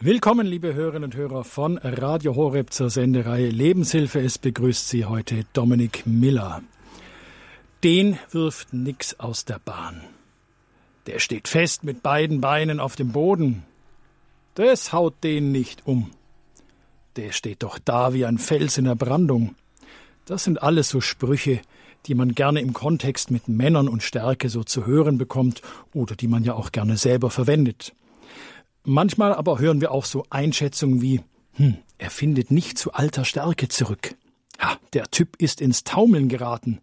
Willkommen, liebe Hörerinnen und Hörer von Radio Horeb zur Sendereihe Lebenshilfe. Es begrüßt Sie heute Dominik Miller. Den wirft nix aus der Bahn. Der steht fest mit beiden Beinen auf dem Boden. Das haut den nicht um. Der steht doch da wie ein Fels in der Brandung. Das sind alles so Sprüche, die man gerne im Kontext mit Männern und Stärke so zu hören bekommt oder die man ja auch gerne selber verwendet. Manchmal aber hören wir auch so Einschätzungen wie, hm, er findet nicht zu alter Stärke zurück. Ja, der Typ ist ins Taumeln geraten.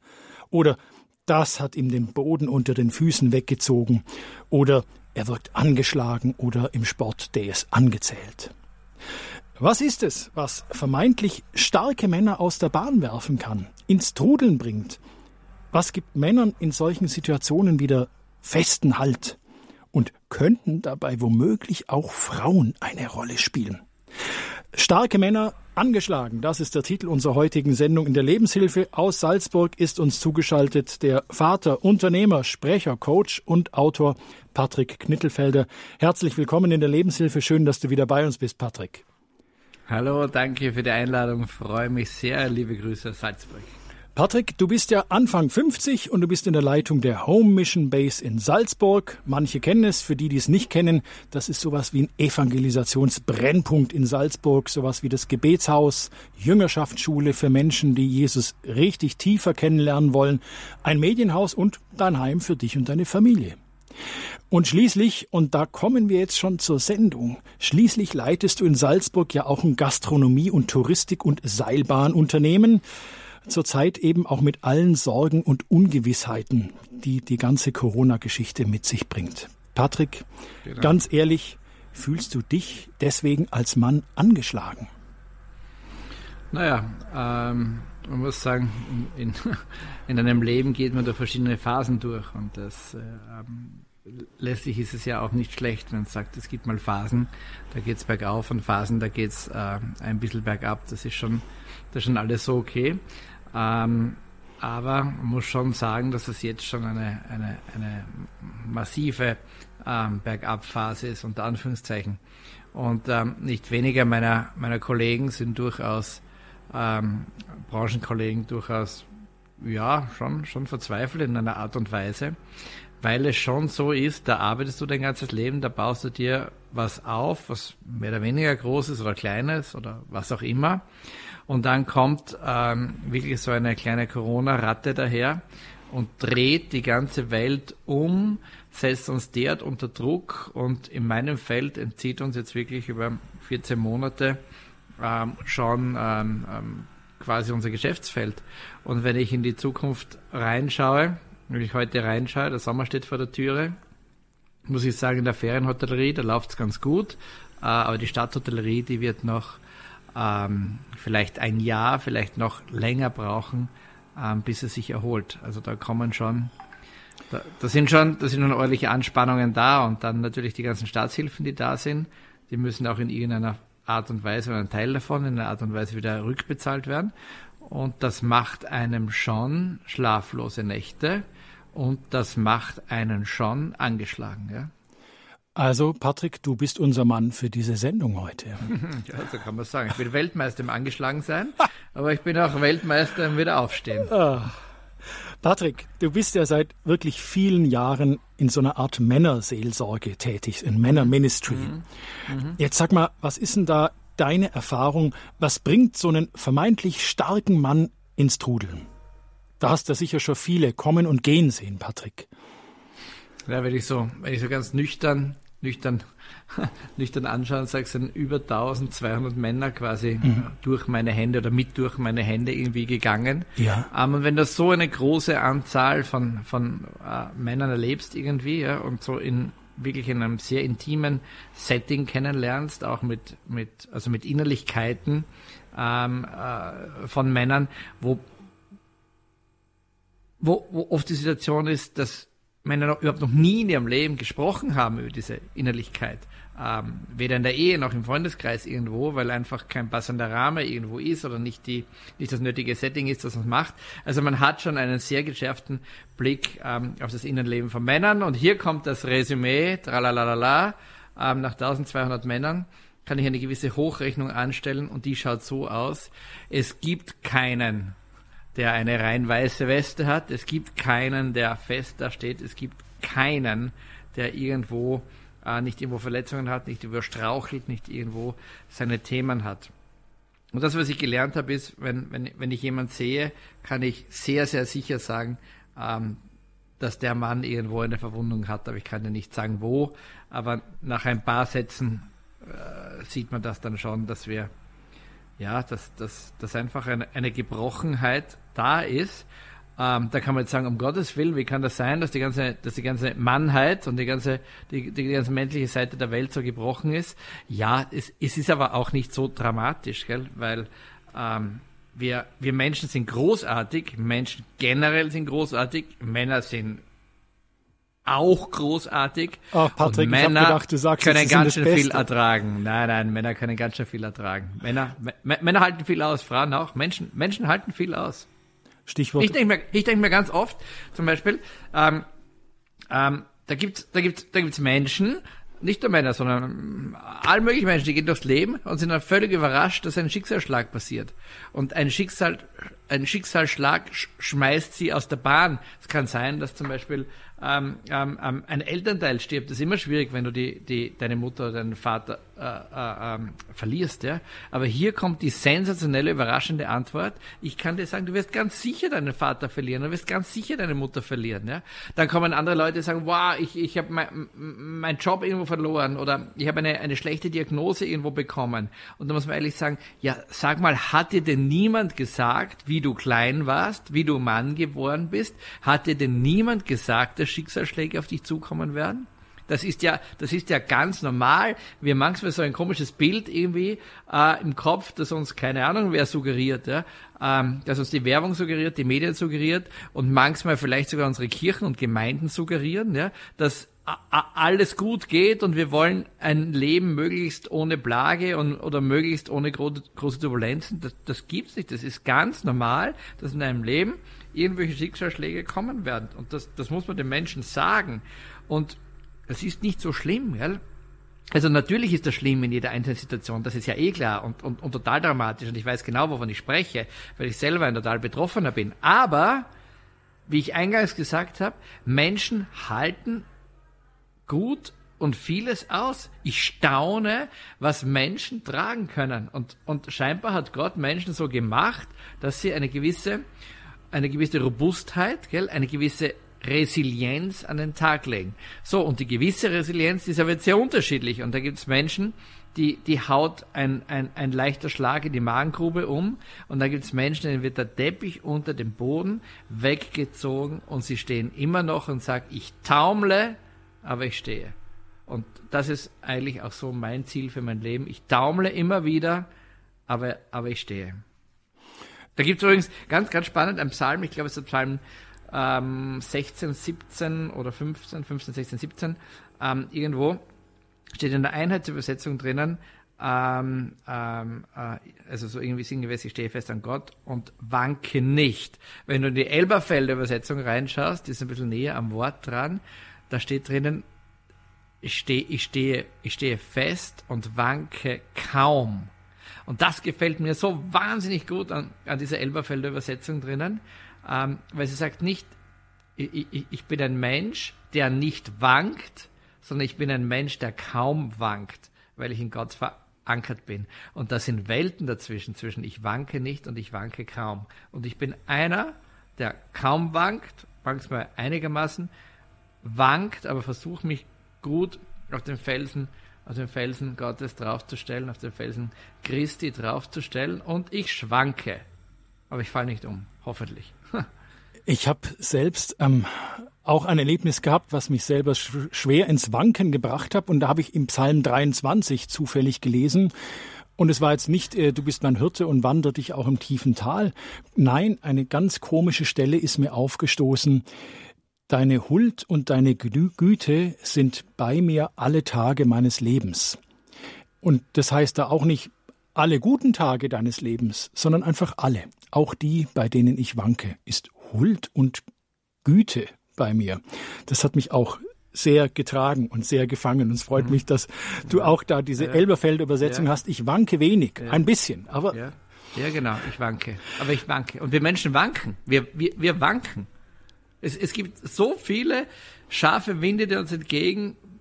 Oder das hat ihm den Boden unter den Füßen weggezogen. Oder er wirkt angeschlagen oder im Sport DS angezählt. Was ist es, was vermeintlich starke Männer aus der Bahn werfen kann, ins Trudeln bringt? Was gibt Männern in solchen Situationen wieder festen Halt? Und könnten dabei womöglich auch Frauen eine Rolle spielen. Starke Männer angeschlagen, das ist der Titel unserer heutigen Sendung in der Lebenshilfe. Aus Salzburg ist uns zugeschaltet der Vater, Unternehmer, Sprecher, Coach und Autor Patrick Knittelfelder. Herzlich willkommen in der Lebenshilfe. Schön, dass du wieder bei uns bist, Patrick. Hallo, danke für die Einladung. Freue mich sehr. Liebe Grüße aus Salzburg. Patrick, du bist ja Anfang 50 und du bist in der Leitung der Home Mission Base in Salzburg. Manche kennen es, für die, die es nicht kennen, das ist sowas wie ein Evangelisationsbrennpunkt in Salzburg, sowas wie das Gebetshaus, Jüngerschaftsschule für Menschen, die Jesus richtig tiefer kennenlernen wollen, ein Medienhaus und dein Heim für dich und deine Familie. Und schließlich, und da kommen wir jetzt schon zur Sendung, schließlich leitest du in Salzburg ja auch ein Gastronomie- und Touristik- und Seilbahnunternehmen zurzeit eben auch mit allen Sorgen und Ungewissheiten, die die ganze Corona-Geschichte mit sich bringt. Patrick, genau. ganz ehrlich, fühlst du dich deswegen als Mann angeschlagen? Naja, ähm, man muss sagen, in, in einem Leben geht man durch verschiedene Phasen durch und das äh, ähm, letztlich ist es ja auch nicht schlecht, wenn man sagt, es gibt mal Phasen, da geht es bergauf und Phasen, da geht es äh, ein bisschen bergab. Das ist schon, das ist schon alles so okay. Ähm, aber man muss schon sagen, dass es jetzt schon eine, eine, eine massive ähm, Bergabphase ist, unter Anführungszeichen. Und ähm, nicht weniger meiner, meiner Kollegen sind durchaus, ähm, Branchenkollegen durchaus, ja, schon, schon verzweifelt in einer Art und Weise, weil es schon so ist, da arbeitest du dein ganzes Leben, da baust du dir was auf, was mehr oder weniger groß ist oder kleines oder was auch immer. Und dann kommt ähm, wirklich so eine kleine Corona-Ratte daher und dreht die ganze Welt um, setzt uns derart unter Druck und in meinem Feld entzieht uns jetzt wirklich über 14 Monate ähm, schon ähm, ähm, quasi unser Geschäftsfeld. Und wenn ich in die Zukunft reinschaue, wenn ich heute reinschaue, der Sommer steht vor der Türe, muss ich sagen, in der Ferienhotellerie, da läuft es ganz gut, äh, aber die Stadthotellerie, die wird noch ähm, vielleicht ein Jahr, vielleicht noch länger brauchen, ähm, bis es sich erholt. Also da kommen schon, da, da, sind schon, da sind schon ordentliche Anspannungen da und dann natürlich die ganzen Staatshilfen, die da sind, die müssen auch in irgendeiner Art und Weise oder ein Teil davon in einer Art und Weise wieder rückbezahlt werden. Und das macht einem schon schlaflose Nächte und das macht einen schon angeschlagen. Ja? Also, Patrick, du bist unser Mann für diese Sendung heute. Ja, so kann man sagen. Ich bin Weltmeister im Angeschlagen sein, aber ich bin auch Weltmeister im Wiederaufstehen. Ah. Patrick, du bist ja seit wirklich vielen Jahren in so einer Art Männerseelsorge tätig, in Männerministry. Mhm. Mhm. Jetzt sag mal, was ist denn da deine Erfahrung? Was bringt so einen vermeintlich starken Mann ins Trudeln? Da hast du sicher schon viele kommen und gehen sehen, Patrick. Ja, wenn ich so, wenn ich so ganz nüchtern nüchtern, nüchtern anschauen, sagst sind über 1200 Männer quasi mhm. durch meine Hände oder mit durch meine Hände irgendwie gegangen. Ja. Ähm, und wenn du so eine große Anzahl von, von äh, Männern erlebst irgendwie ja, und so in wirklich in einem sehr intimen Setting kennenlernst, auch mit, mit, also mit Innerlichkeiten ähm, äh, von Männern, wo, wo, wo oft die Situation ist, dass Männer überhaupt noch nie in ihrem Leben gesprochen haben über diese Innerlichkeit. Ähm, weder in der Ehe noch im Freundeskreis irgendwo, weil einfach kein passender Rahmen irgendwo ist oder nicht, die, nicht das nötige Setting ist, das man macht. Also man hat schon einen sehr geschärften Blick ähm, auf das Innenleben von Männern. Und hier kommt das Resümee, tralalala, ähm, nach 1200 Männern. kann ich eine gewisse Hochrechnung anstellen und die schaut so aus. Es gibt keinen, der eine rein weiße Weste hat. Es gibt keinen, der fest da steht. Es gibt keinen, der irgendwo äh, nicht irgendwo Verletzungen hat, nicht irgendwo strauchelt, nicht irgendwo seine Themen hat. Und das, was ich gelernt habe, ist, wenn, wenn, wenn ich jemanden sehe, kann ich sehr, sehr sicher sagen, ähm, dass der Mann irgendwo eine Verwundung hat, aber ich kann ja nicht sagen, wo. Aber nach ein paar Sätzen äh, sieht man das dann schon, dass wir, ja, dass, dass, dass einfach eine, eine Gebrochenheit da ist ähm, da kann man jetzt sagen, um Gottes Willen, wie kann das sein, dass die ganze, dass die ganze Mannheit und die ganze, die, die ganze männliche Seite der Welt so gebrochen ist? Ja, es, es ist aber auch nicht so dramatisch, gell? weil ähm, wir, wir Menschen sind großartig, Menschen generell sind großartig, Männer sind auch großartig. Ach, Patrick, und Männer gedacht, du sagst, können ganz schön viel ertragen. Nein, nein, Männer können ganz schön viel ertragen. Männer, Männer halten viel aus, Frauen auch. Menschen, Menschen halten viel aus. Stichwort. Ich denke mir, ich denk mir ganz oft, zum Beispiel, ähm, ähm, da gibt's, da gibt's, da gibt's Menschen, nicht nur Männer, sondern ähm, all möglichen Menschen, die gehen durchs Leben und sind dann völlig überrascht, dass ein Schicksalsschlag passiert. Und ein Schicksal, ein Schicksalsschlag schmeißt sie aus der Bahn. Es kann sein, dass zum Beispiel ähm, ähm, ein Elternteil stirbt. Das ist immer schwierig, wenn du die, die, deine Mutter oder deinen Vater äh, äh, ähm, verlierst. Ja? Aber hier kommt die sensationelle, überraschende Antwort. Ich kann dir sagen, du wirst ganz sicher deinen Vater verlieren, du wirst ganz sicher deine Mutter verlieren. Ja? Dann kommen andere Leute, die sagen, wow, ich, ich habe meinen mein Job irgendwo verloren oder ich habe eine, eine schlechte Diagnose irgendwo bekommen. Und da muss man ehrlich sagen, ja, sag mal, hat dir denn niemand gesagt, wie du klein warst, wie du Mann geworden bist? Hat dir denn niemand gesagt, dass Schicksalsschläge auf dich zukommen werden? Das ist ja, das ist ja ganz normal. Wir haben manchmal so ein komisches Bild irgendwie äh, im Kopf, das uns keine Ahnung wer suggeriert, ja, ähm, dass uns die Werbung suggeriert, die Medien suggeriert und manchmal vielleicht sogar unsere Kirchen und Gemeinden suggerieren, ja, dass alles gut geht und wir wollen ein Leben möglichst ohne Plage und, oder möglichst ohne große, große Turbulenzen. Das, das gibt's nicht. Das ist ganz normal, dass in einem Leben irgendwelche Schicksalsschläge kommen werden. Und das, das muss man den Menschen sagen. Und das ist nicht so schlimm, gell? Also natürlich ist das schlimm in jeder einzelnen Situation, das ist ja eh klar und, und, und total dramatisch und ich weiß genau, wovon ich spreche, weil ich selber ein total Betroffener bin. Aber, wie ich eingangs gesagt habe, Menschen halten gut und vieles aus. Ich staune, was Menschen tragen können. Und, und scheinbar hat Gott Menschen so gemacht, dass sie eine gewisse, eine gewisse Robustheit, gell, eine gewisse Resilienz an den Tag legen. So, und die gewisse Resilienz, die ist aber sehr unterschiedlich. Und da gibt es Menschen, die, die haut ein, ein, ein leichter Schlag in die Magengrube um. Und da gibt es Menschen, denen wird der Teppich unter dem Boden weggezogen und sie stehen immer noch und sagen, ich taumle, aber ich stehe. Und das ist eigentlich auch so mein Ziel für mein Leben. Ich taumle immer wieder, aber, aber ich stehe. Da gibt es übrigens ganz, ganz spannend ein Psalm, ich glaube es ist der Psalm ähm, 16, 17 oder 15, 15, 16, 17, ähm, irgendwo steht in der Einheitsübersetzung drinnen, ähm, ähm, äh, also so irgendwie sinngemäß, ich stehe fest an Gott und wanke nicht. Wenn du in die Elberfelder Übersetzung reinschaust, die ist ein bisschen näher am Wort dran, da steht drinnen, ich stehe, ich stehe, ich stehe fest und wanke kaum. Und das gefällt mir so wahnsinnig gut an, an dieser Elberfelder Übersetzung drinnen, ähm, weil sie sagt nicht, ich, ich, bin ein Mensch, der nicht wankt, sondern ich bin ein Mensch, der kaum wankt, weil ich in Gott verankert bin. Und da sind Welten dazwischen, zwischen ich wanke nicht und ich wanke kaum. Und ich bin einer, der kaum wankt, manchmal einigermaßen, wankt, aber versucht mich gut auf den Felsen, auf den Felsen Gottes draufzustellen, auf den Felsen Christi draufzustellen und ich schwanke. Aber ich falle nicht um, hoffentlich. Ich habe selbst ähm, auch ein Erlebnis gehabt, was mich selber sch schwer ins Wanken gebracht hat. Und da habe ich im Psalm 23 zufällig gelesen. Und es war jetzt nicht, äh, du bist mein Hirte und wander dich auch im tiefen Tal. Nein, eine ganz komische Stelle ist mir aufgestoßen. Deine Huld und deine Güte sind bei mir alle Tage meines Lebens. Und das heißt da auch nicht alle guten Tage deines Lebens, sondern einfach alle, auch die, bei denen ich wanke, ist Huld und Güte bei mir. Das hat mich auch sehr getragen und sehr gefangen. Und es freut mhm. mich, dass du auch da diese ja. Elberfelder Übersetzung ja. hast. Ich wanke wenig, ja. ein bisschen, aber. Ja. ja, genau, ich wanke. Aber ich wanke. Und wir Menschen wanken. Wir, wir, wir wanken. Es, es gibt so viele scharfe Winde, die uns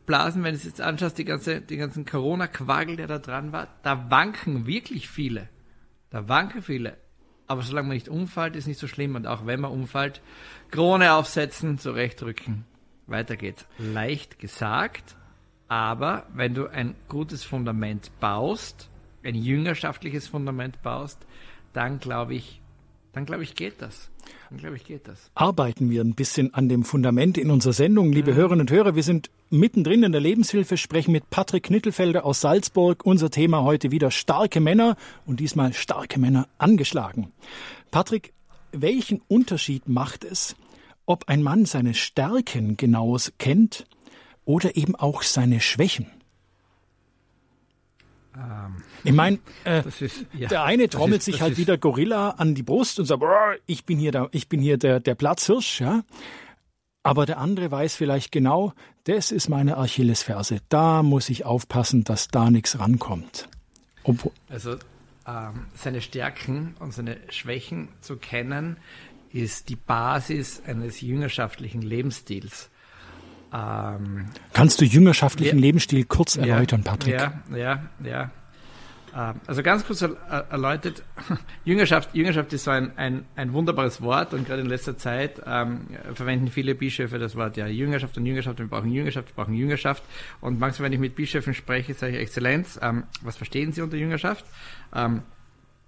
entgegenblasen, wenn du es jetzt anschaust, die ganze, die ganzen Corona-Quagel, der da dran war, da wanken wirklich viele. Da wanken viele. Aber solange man nicht umfällt, ist nicht so schlimm. Und auch wenn man umfällt, Krone aufsetzen, zurechtrücken. Weiter geht's. Leicht gesagt, aber wenn du ein gutes Fundament baust, ein jüngerschaftliches Fundament baust, dann glaube ich, dann glaube ich, geht das. Dann glaube ich, geht das. Arbeiten wir ein bisschen an dem Fundament in unserer Sendung, liebe ja. Hörerinnen und Hörer. Wir sind mittendrin in der Lebenshilfe, sprechen mit Patrick Knittelfelder aus Salzburg. Unser Thema heute wieder starke Männer und diesmal starke Männer angeschlagen. Patrick, welchen Unterschied macht es, ob ein Mann seine Stärken genaues kennt oder eben auch seine Schwächen. Ähm, ich meine, äh, ja, der eine trommelt ist, sich halt wieder Gorilla an die Brust und sagt, ich bin hier der, ich bin hier der, der Platzhirsch, ja. Aber der andere weiß vielleicht genau, das ist meine Achillesferse. Da muss ich aufpassen, dass da nichts rankommt. Obwohl also ähm, seine Stärken und seine Schwächen zu kennen, ist die Basis eines jüngerschaftlichen Lebensstils. Ähm, Kannst du jüngerschaftlichen ja, Lebensstil kurz erläutern, ja, Patrick? Ja, ja, ja. Ähm, also ganz kurz erläutert, Jüngerschaft, Jüngerschaft ist so ein, ein, ein wunderbares Wort und gerade in letzter Zeit ähm, verwenden viele Bischöfe das Wort ja Jüngerschaft und Jüngerschaft, wir brauchen Jüngerschaft, wir brauchen Jüngerschaft. Und manchmal, wenn ich mit Bischöfen spreche, sage ich Exzellenz, ähm, was verstehen Sie unter Jüngerschaft? Ähm,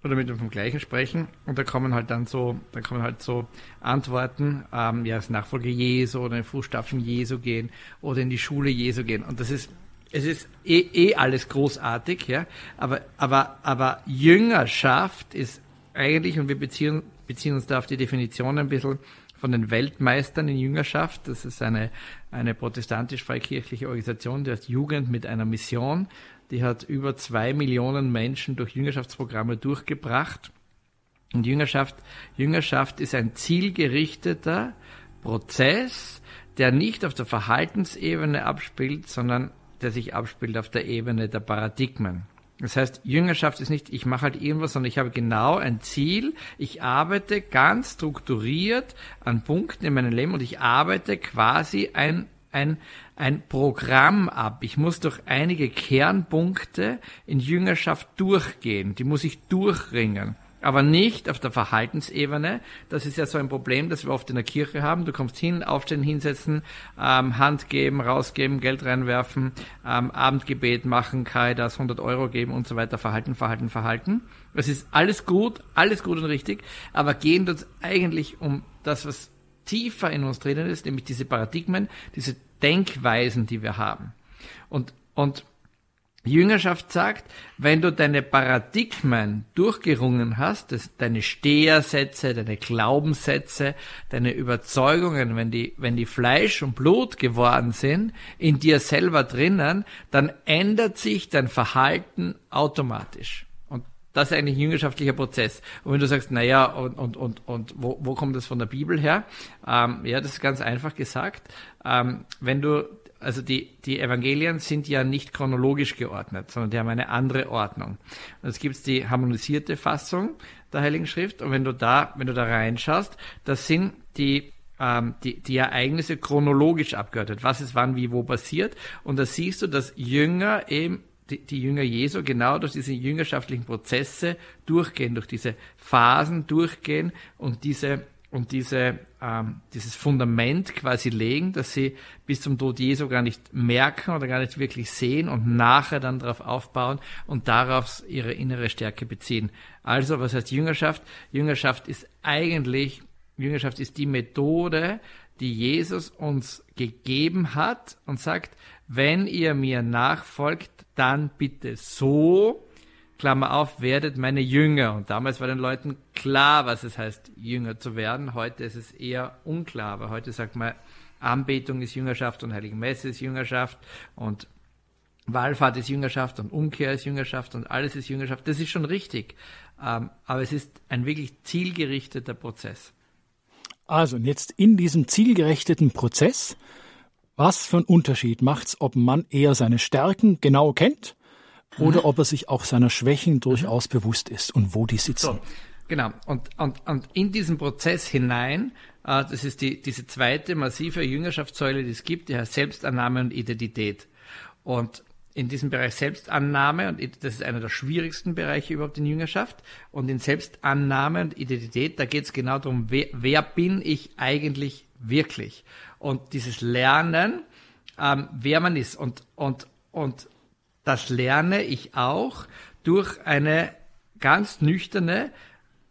oder mit dem vom Gleichen sprechen. Und da kommen halt dann so, da kommen halt so Antworten, ähm, ja, als Nachfolge Jesu oder in Fußstapfen Jesu gehen oder in die Schule Jesu gehen. Und das ist es ist eh, eh alles großartig, ja, aber, aber, aber Jüngerschaft ist eigentlich, und wir beziehen, beziehen uns da auf die Definition ein bisschen von den Weltmeistern in Jüngerschaft. Das ist eine, eine protestantisch-freikirchliche Organisation, die heißt Jugend mit einer Mission die hat über zwei Millionen Menschen durch Jüngerschaftsprogramme durchgebracht. Und Jüngerschaft, Jüngerschaft ist ein zielgerichteter Prozess, der nicht auf der Verhaltensebene abspielt, sondern der sich abspielt auf der Ebene der Paradigmen. Das heißt, Jüngerschaft ist nicht, ich mache halt irgendwas, sondern ich habe genau ein Ziel. Ich arbeite ganz strukturiert an Punkten in meinem Leben und ich arbeite quasi ein, ein, ein Programm ab. Ich muss durch einige Kernpunkte in Jüngerschaft durchgehen. Die muss ich durchringen. Aber nicht auf der Verhaltensebene. Das ist ja so ein Problem, das wir oft in der Kirche haben. Du kommst hin, aufstehen, hinsetzen, ähm, Hand geben, rausgeben, Geld reinwerfen, ähm, Abendgebet machen, Kaidas 100 Euro geben und so weiter. Verhalten, Verhalten, Verhalten. Das ist alles gut, alles gut und richtig. Aber gehen uns eigentlich um das, was tiefer in uns drinnen ist, nämlich diese Paradigmen, diese Denkweisen, die wir haben. Und, und Jüngerschaft sagt, wenn du deine Paradigmen durchgerungen hast, das, deine Stehersätze, deine Glaubenssätze, deine Überzeugungen, wenn die, wenn die Fleisch und Blut geworden sind, in dir selber drinnen, dann ändert sich dein Verhalten automatisch. Und das ist eigentlich ein jüngerschaftlicher Prozess. Und wenn du sagst, naja, und, und, und, und wo, wo kommt das von der Bibel her? Ähm, ja, das ist ganz einfach gesagt ähm, wenn du, also die, die Evangelien sind ja nicht chronologisch geordnet, sondern die haben eine andere Ordnung. Und es gibt die harmonisierte Fassung der Heiligen Schrift und wenn du da, wenn du da reinschaust, das sind die ähm, die, die Ereignisse chronologisch abgeordnet. Was ist wann, wie, wo passiert. Und da siehst du, dass Jünger eben die, die Jünger Jesu genau durch diese jüngerschaftlichen Prozesse durchgehen, durch diese Phasen durchgehen und diese und diese, ähm, dieses Fundament quasi legen, dass sie bis zum Tod Jesu gar nicht merken oder gar nicht wirklich sehen und nachher dann darauf aufbauen und darauf ihre innere Stärke beziehen. Also, was heißt Jüngerschaft? Jüngerschaft ist eigentlich, Jüngerschaft ist die Methode, die Jesus uns gegeben hat und sagt, wenn ihr mir nachfolgt, dann bitte so, Klammer auf, werdet meine Jünger. Und damals war den Leuten klar, was es heißt, Jünger zu werden. Heute ist es eher unklar, weil heute sagt man, Anbetung ist Jüngerschaft und Heilige Messe ist Jüngerschaft und Wallfahrt ist Jüngerschaft und Umkehr ist Jüngerschaft und alles ist Jüngerschaft. Das ist schon richtig. Ähm, aber es ist ein wirklich zielgerichteter Prozess. Also, und jetzt in diesem zielgerichteten Prozess Was für einen Unterschied macht's, ob ein Mann eher seine Stärken genau kennt oder mhm. ob er sich auch seiner Schwächen durchaus bewusst ist und wo die sitzen? So, genau. Und, und, und in diesen Prozess hinein, äh, das ist die, diese zweite massive Jüngerschaftssäule, die es gibt, die heißt Selbstannahme und Identität. Und in diesem Bereich Selbstannahme, und das ist einer der schwierigsten Bereiche überhaupt in Jüngerschaft, und in Selbstannahme und Identität, da geht es genau darum, wer, wer bin ich eigentlich wirklich? Und dieses Lernen, ähm, wer man ist, und, und, und das lerne ich auch durch eine ganz nüchterne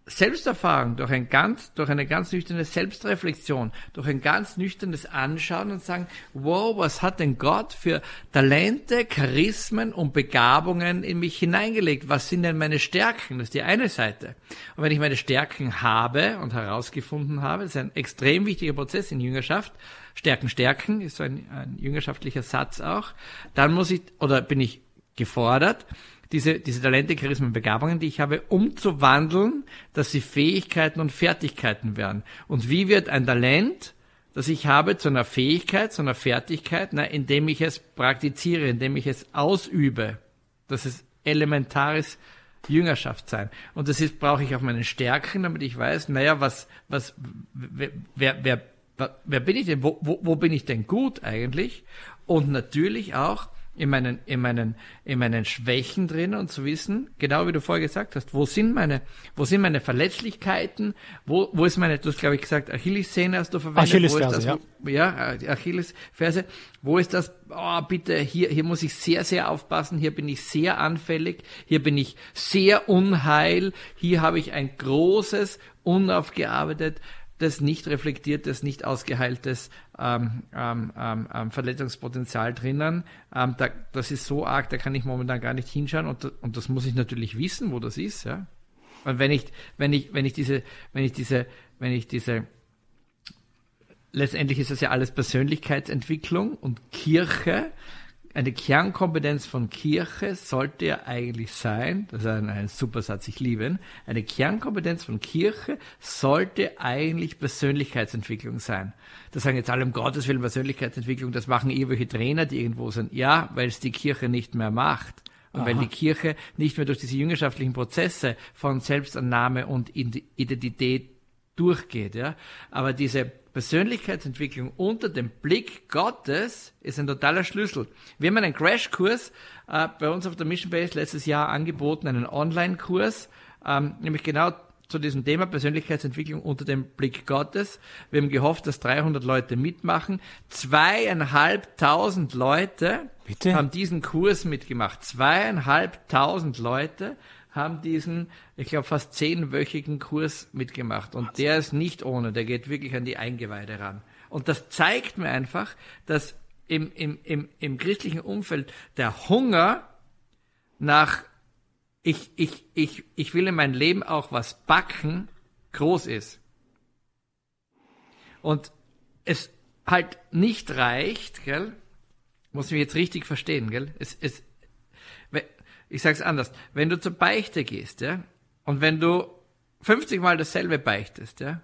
Selbsterfahrung, durch, ein ganz, durch eine ganz nüchterne Selbstreflexion, durch ein ganz nüchternes Anschauen und sagen, wow, was hat denn Gott für Talente, Charismen und Begabungen in mich hineingelegt? Was sind denn meine Stärken? Das ist die eine Seite. Und wenn ich meine Stärken habe und herausgefunden habe, das ist ein extrem wichtiger Prozess in Jüngerschaft, Stärken, Stärken ist so ein, ein jüngerschaftlicher Satz auch, dann muss ich, oder bin ich gefordert, diese, diese Talente, Charismen, Begabungen, die ich habe, umzuwandeln, dass sie Fähigkeiten und Fertigkeiten werden. Und wie wird ein Talent, das ich habe, zu einer Fähigkeit, zu einer Fertigkeit, na, indem ich es praktiziere, indem ich es ausübe. Das ist elementares Jüngerschaft sein. Und das ist, brauche ich auf meinen Stärken, damit ich weiß, naja, was, was, wer, wer, wer, wer bin ich denn? Wo, wo, wo bin ich denn gut eigentlich? Und natürlich auch, in meinen, in meinen, in meinen Schwächen drin und zu wissen, genau wie du vorher gesagt hast, wo sind meine, wo sind meine Verletzlichkeiten, wo, wo ist meine, du hast glaube ich gesagt, Achillessehne hast du verwendet. Achillesferse, ja. Ja, äh, Achillesferse. Wo ist das, oh, bitte, hier, hier muss ich sehr, sehr aufpassen, hier bin ich sehr anfällig, hier bin ich sehr unheil, hier habe ich ein großes, unaufgearbeitet, das nicht reflektiertes, nicht ausgeheiltes ähm, ähm, ähm, ähm, Verletzungspotenzial drinnen. Ähm, da, das ist so arg, da kann ich momentan gar nicht hinschauen und, und das muss ich natürlich wissen, wo das ist. Ja? Und wenn ich, wenn ich, wenn ich diese, wenn ich diese, wenn ich diese letztendlich ist das ja alles Persönlichkeitsentwicklung und Kirche eine Kernkompetenz von Kirche sollte ja eigentlich sein, das ist ein, ein super Satz, ich liebe ihn, eine Kernkompetenz von Kirche sollte eigentlich Persönlichkeitsentwicklung sein. Das sagen jetzt alle um Gottes Willen Persönlichkeitsentwicklung, das machen irgendwelche Trainer, die irgendwo sind. Ja, weil es die Kirche nicht mehr macht. Und Aha. weil die Kirche nicht mehr durch diese jüngerschaftlichen Prozesse von Selbstannahme und Identität durchgeht, ja. Aber diese Persönlichkeitsentwicklung unter dem Blick Gottes ist ein totaler Schlüssel. Wir haben einen Crashkurs äh, bei uns auf der Mission Base letztes Jahr angeboten, einen Online-Kurs, ähm, nämlich genau zu diesem Thema Persönlichkeitsentwicklung unter dem Blick Gottes. Wir haben gehofft, dass 300 Leute mitmachen. Zweieinhalbtausend Leute Bitte? haben diesen Kurs mitgemacht. Zweieinhalbtausend Leute haben diesen, ich glaube, fast zehnwöchigen Kurs mitgemacht. Und der ist nicht ohne, der geht wirklich an die Eingeweide ran. Und das zeigt mir einfach, dass im, im, im, im christlichen Umfeld der Hunger nach ich, ich, ich, ich will in mein Leben auch was backen, groß ist. Und es halt nicht reicht, gell? Muss mich jetzt richtig verstehen, gell? Es, es, ich sage es anders, wenn du zur Beichte gehst, ja, und wenn du 50 Mal dasselbe beichtest, ja,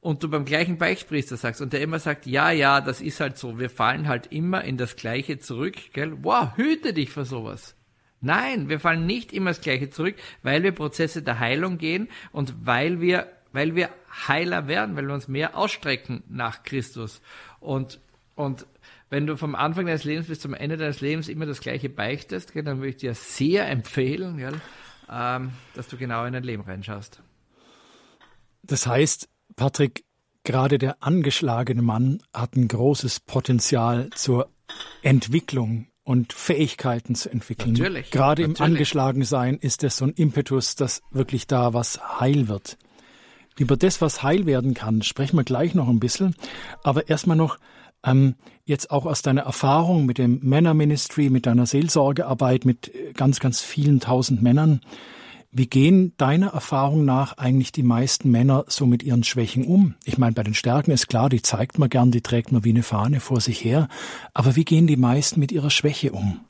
und du beim gleichen Beichtpriester sagst und der immer sagt, ja, ja, das ist halt so, wir fallen halt immer in das Gleiche zurück, gell? Wow, hüte dich vor sowas. Nein, wir fallen nicht immer das Gleiche zurück, weil wir Prozesse der Heilung gehen und weil wir, weil wir heiler werden, weil wir uns mehr ausstrecken nach Christus. Und, und wenn du vom Anfang deines Lebens bis zum Ende deines Lebens immer das Gleiche beichtest, gell, dann würde ich dir sehr empfehlen, gell, ähm, dass du genau in dein Leben reinschaust. Das heißt, Patrick, gerade der angeschlagene Mann hat ein großes Potenzial zur Entwicklung und Fähigkeiten zu entwickeln. Natürlich. Gerade natürlich. im Angeschlagensein ist das so ein Impetus, dass wirklich da was heil wird. Über das, was heil werden kann, sprechen wir gleich noch ein bisschen. Aber erstmal noch, ähm, jetzt auch aus deiner Erfahrung mit dem Männerministry, mit deiner Seelsorgearbeit, mit äh, ganz, ganz vielen tausend Männern, wie gehen deiner Erfahrung nach eigentlich die meisten Männer so mit ihren Schwächen um? Ich meine, bei den Stärken ist klar, die zeigt man gern, die trägt man wie eine Fahne vor sich her. Aber wie gehen die meisten mit ihrer Schwäche um?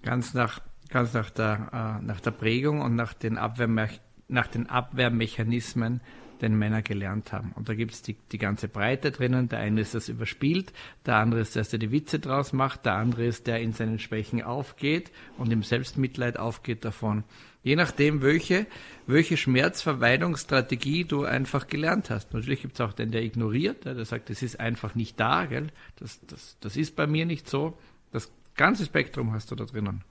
Ganz nach, ganz nach der, äh, nach der Prägung und nach den, Abwehrme nach den Abwehrmechanismen den Männer gelernt haben. Und da gibt es die, die ganze Breite drinnen. Der eine ist das überspielt, der andere ist, der, der die Witze draus macht, der andere ist, der in seinen Schwächen aufgeht und im Selbstmitleid aufgeht davon. Je nachdem, welche, welche Schmerzverweidungsstrategie du einfach gelernt hast. Natürlich gibt es auch den, der ignoriert, der sagt, das ist einfach nicht da, gell? Das, das, das ist bei mir nicht so. Das ganze Spektrum hast du da drinnen.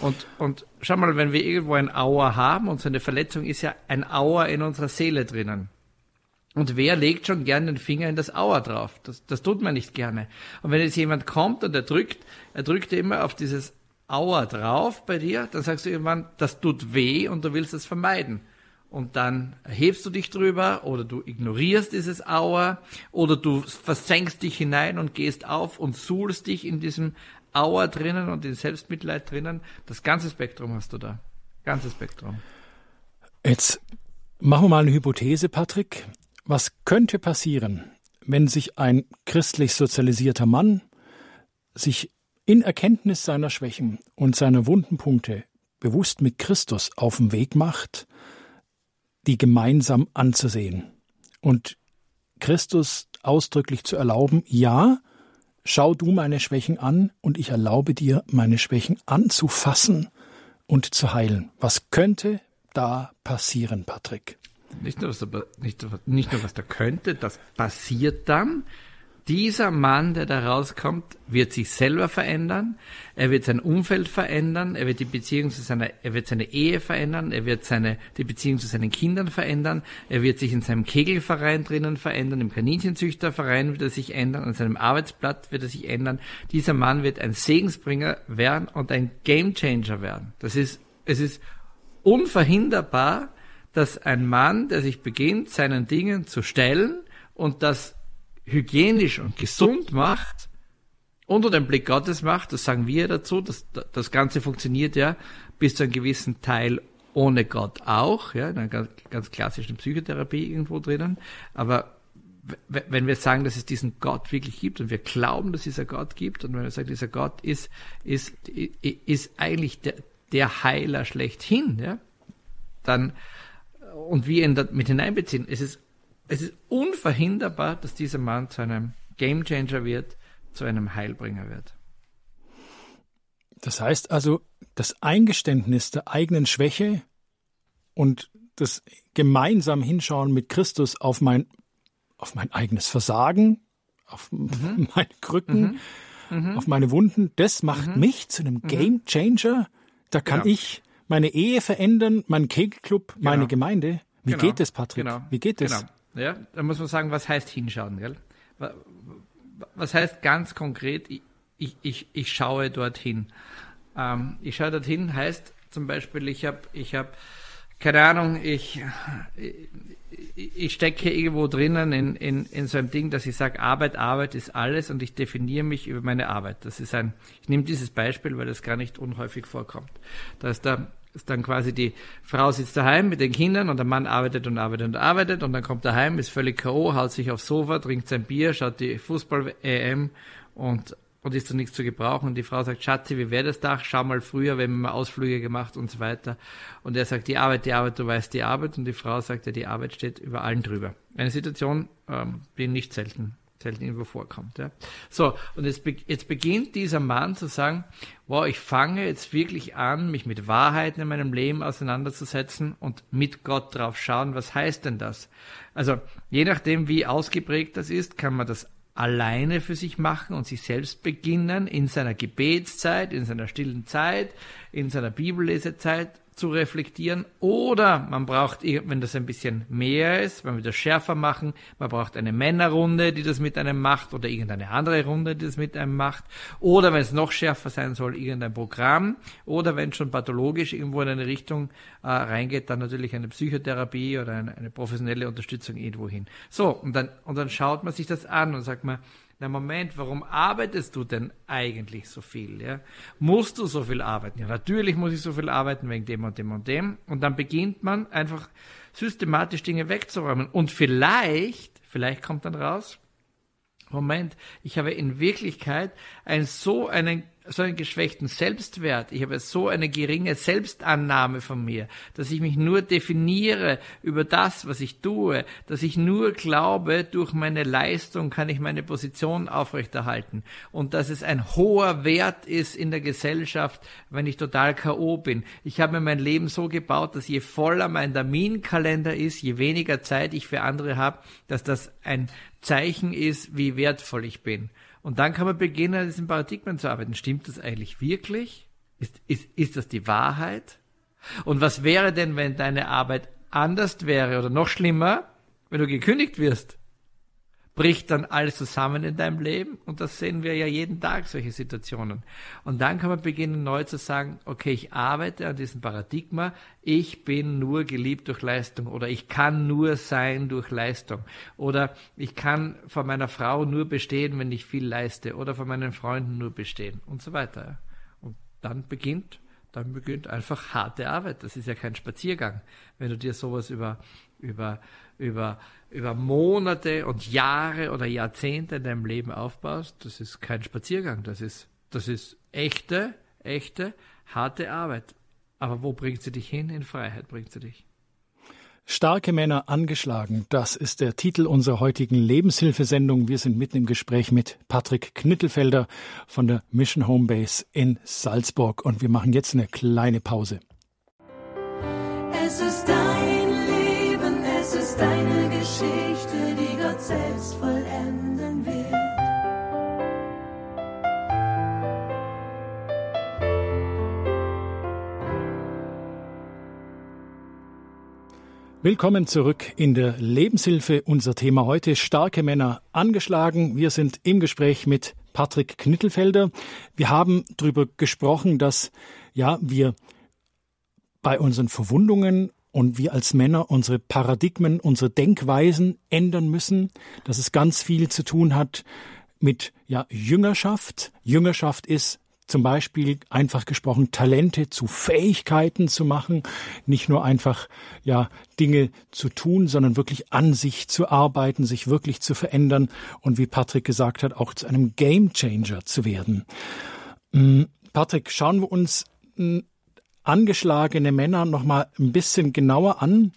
Und, und schau mal, wenn wir irgendwo ein Auer haben und so eine Verletzung ist ja ein Auer in unserer Seele drinnen. Und wer legt schon gern den Finger in das Auer drauf? Das, das tut man nicht gerne. Und wenn jetzt jemand kommt und er drückt, er drückt immer auf dieses Auer drauf bei dir, dann sagst du irgendwann, das tut weh und du willst es vermeiden. Und dann erhebst du dich drüber oder du ignorierst dieses Auer oder du versenkst dich hinein und gehst auf und suhlst dich in diesem Auer drinnen und in Selbstmitleid drinnen. Das ganze Spektrum hast du da. Ganzes Spektrum. Jetzt machen wir mal eine Hypothese, Patrick. Was könnte passieren, wenn sich ein christlich sozialisierter Mann sich in Erkenntnis seiner Schwächen und seiner wunden Punkte bewusst mit Christus auf den Weg macht, die gemeinsam anzusehen und Christus ausdrücklich zu erlauben, ja, schau du meine Schwächen an und ich erlaube dir, meine Schwächen anzufassen und zu heilen. Was könnte da passieren, Patrick? Nicht nur, was da, nicht, nicht nur was da könnte, das passiert dann, dieser Mann, der da rauskommt, wird sich selber verändern, er wird sein Umfeld verändern, er wird die Beziehung zu seiner, er wird seine Ehe verändern, er wird seine, die Beziehung zu seinen Kindern verändern, er wird sich in seinem Kegelverein drinnen verändern, im Kaninchenzüchterverein wird er sich ändern, an seinem Arbeitsplatz wird er sich ändern. Dieser Mann wird ein Segensbringer werden und ein Gamechanger werden. Das ist, es ist unverhinderbar, dass ein Mann, der sich beginnt, seinen Dingen zu stellen und das hygienisch und gesund macht, unter dem Blick Gottes macht, das sagen wir dazu, das, das Ganze funktioniert ja bis zu einem gewissen Teil ohne Gott auch, ja, in einer ganz, ganz klassischen Psychotherapie irgendwo drinnen, aber wenn wir sagen, dass es diesen Gott wirklich gibt und wir glauben, dass es einen Gott gibt und wenn wir sagen, dieser Gott ist, ist, ist eigentlich der, der Heiler schlechthin, ja, dann, und wir ihn mit hineinbeziehen, es ist es ist unverhinderbar, dass dieser Mann zu einem Gamechanger wird, zu einem Heilbringer wird. Das heißt also, das Eingeständnis der eigenen Schwäche und das gemeinsam Hinschauen mit Christus auf mein, auf mein eigenes Versagen, auf mhm. meine Krücken, mhm. Mhm. auf meine Wunden, das macht mhm. mich zu einem mhm. Game Changer. Da kann genau. ich meine Ehe verändern, meinen Kegelclub, genau. meine Gemeinde. Wie genau. geht das, Patrick? Genau. Wie geht das? Genau. Ja, da muss man sagen, was heißt hinschauen, gell? Was heißt ganz konkret, ich, ich, ich schaue dorthin. Ähm, ich schaue dorthin heißt zum Beispiel, ich habe, ich habe, keine Ahnung, ich, ich, ich stecke irgendwo drinnen in, in, in so einem Ding, dass ich sage, Arbeit, Arbeit ist alles und ich definiere mich über meine Arbeit. Das ist ein, ich nehme dieses Beispiel, weil das gar nicht unhäufig vorkommt. Da ist der ist dann quasi die Frau sitzt daheim mit den Kindern und der Mann arbeitet und arbeitet und arbeitet und dann kommt er heim, ist völlig K.O., haut sich aufs Sofa, trinkt sein Bier, schaut die Fußball-EM und, und ist zu nichts zu gebrauchen. Und die Frau sagt, Schatzi, wie wäre das Dach? Schau mal früher, wenn wir mal Ausflüge gemacht und so weiter. Und er sagt, die Arbeit, die Arbeit, du weißt die Arbeit. Und die Frau sagt, ja, die Arbeit steht über allen drüber. Eine Situation, ähm, die nicht selten selten irgendwo vorkommt. Ja. So, und jetzt, jetzt beginnt dieser Mann zu sagen, wow, ich fange jetzt wirklich an, mich mit Wahrheiten in meinem Leben auseinanderzusetzen und mit Gott drauf schauen, was heißt denn das? Also, je nachdem, wie ausgeprägt das ist, kann man das alleine für sich machen und sich selbst beginnen, in seiner Gebetszeit, in seiner stillen Zeit, in seiner Bibellesezeit zu reflektieren. Oder man braucht, wenn das ein bisschen mehr ist, wenn wir das schärfer machen, man braucht eine Männerrunde, die das mit einem macht oder irgendeine andere Runde, die das mit einem macht. Oder wenn es noch schärfer sein soll, irgendein Programm. Oder wenn es schon pathologisch irgendwo in eine Richtung äh, reingeht, dann natürlich eine Psychotherapie oder eine, eine professionelle Unterstützung irgendwo hin. So, und dann, und dann schaut man sich das an und sagt man, na Moment, warum arbeitest du denn eigentlich so viel? Ja? Musst du so viel arbeiten? Ja, natürlich muss ich so viel arbeiten wegen dem und dem und dem. Und dann beginnt man einfach systematisch Dinge wegzuräumen. Und vielleicht, vielleicht kommt dann raus, Moment, ich habe in Wirklichkeit ein so einen so einen geschwächten Selbstwert, ich habe so eine geringe Selbstannahme von mir, dass ich mich nur definiere über das, was ich tue, dass ich nur glaube, durch meine Leistung kann ich meine Position aufrechterhalten und dass es ein hoher Wert ist in der Gesellschaft, wenn ich total K.O. bin. Ich habe mir mein Leben so gebaut, dass je voller mein Terminkalender ist, je weniger Zeit ich für andere habe, dass das ein Zeichen ist, wie wertvoll ich bin. Und dann kann man beginnen, an diesen Paradigmen zu arbeiten. Stimmt das eigentlich wirklich? Ist, ist, ist das die Wahrheit? Und was wäre denn, wenn deine Arbeit anders wäre oder noch schlimmer, wenn du gekündigt wirst? Bricht dann alles zusammen in deinem Leben und das sehen wir ja jeden Tag, solche Situationen. Und dann kann man beginnen neu zu sagen, okay, ich arbeite an diesem Paradigma, ich bin nur geliebt durch Leistung oder ich kann nur sein durch Leistung oder ich kann vor meiner Frau nur bestehen, wenn ich viel leiste oder vor meinen Freunden nur bestehen und so weiter. Und dann beginnt dann beginnt einfach harte Arbeit. Das ist ja kein Spaziergang. Wenn du dir sowas über, über, über über Monate und Jahre oder Jahrzehnte in deinem Leben aufbaust, das ist kein Spaziergang, das ist, das ist echte, echte, harte Arbeit. Aber wo bringt sie dich hin? In Freiheit bringt sie dich. Starke Männer angeschlagen, das ist der Titel unserer heutigen Lebenshilfesendung. Wir sind mitten im Gespräch mit Patrick Knittelfelder von der Mission Homebase in Salzburg und wir machen jetzt eine kleine Pause. Willkommen zurück in der Lebenshilfe. Unser Thema heute starke Männer angeschlagen. Wir sind im Gespräch mit Patrick Knittelfelder. Wir haben darüber gesprochen, dass ja wir bei unseren Verwundungen und wir als Männer unsere Paradigmen, unsere Denkweisen ändern müssen, dass es ganz viel zu tun hat mit ja, Jüngerschaft. Jüngerschaft ist zum Beispiel einfach gesprochen Talente zu Fähigkeiten zu machen, nicht nur einfach ja Dinge zu tun, sondern wirklich an sich zu arbeiten, sich wirklich zu verändern und wie Patrick gesagt hat, auch zu einem Game Changer zu werden. Mm, Patrick, schauen wir uns mm, angeschlagene Männer noch mal ein bisschen genauer an.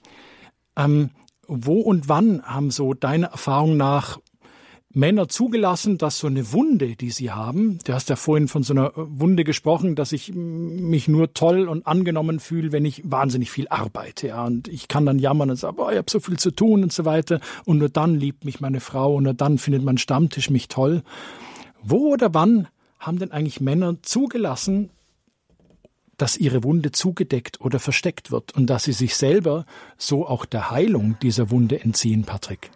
Ähm, wo und wann haben so deiner Erfahrung nach Männer zugelassen, dass so eine Wunde, die sie haben, du hast ja vorhin von so einer Wunde gesprochen, dass ich mich nur toll und angenommen fühle, wenn ich wahnsinnig viel arbeite, ja, und ich kann dann jammern und sagen, boah, ich habe so viel zu tun und so weiter, und nur dann liebt mich meine Frau und nur dann findet mein Stammtisch mich toll. Wo oder wann haben denn eigentlich Männer zugelassen, dass ihre Wunde zugedeckt oder versteckt wird und dass sie sich selber so auch der Heilung dieser Wunde entziehen, Patrick.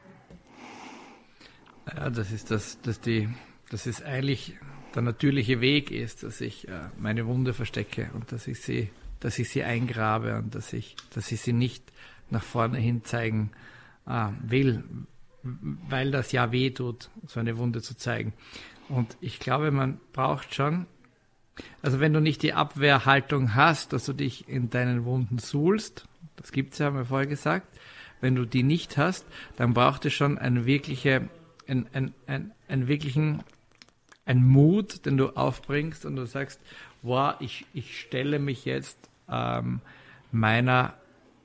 Ja, das ist das, dass die, das ist eigentlich der natürliche Weg ist, dass ich äh, meine Wunde verstecke und dass ich sie, dass ich sie eingrabe und dass ich, dass ich sie nicht nach vorne hin zeigen äh, will, weil das ja weh tut, so eine Wunde zu zeigen. Und ich glaube, man braucht schon also wenn du nicht die Abwehrhaltung hast, dass du dich in deinen Wunden suhlst, das gibt's ja, haben wir vorher gesagt, wenn du die nicht hast, dann braucht es schon eine wirkliche, ein, ein, ein, ein wirklichen, ein Mut, den du aufbringst und du sagst, wow, ich, ich stelle mich jetzt ähm, meiner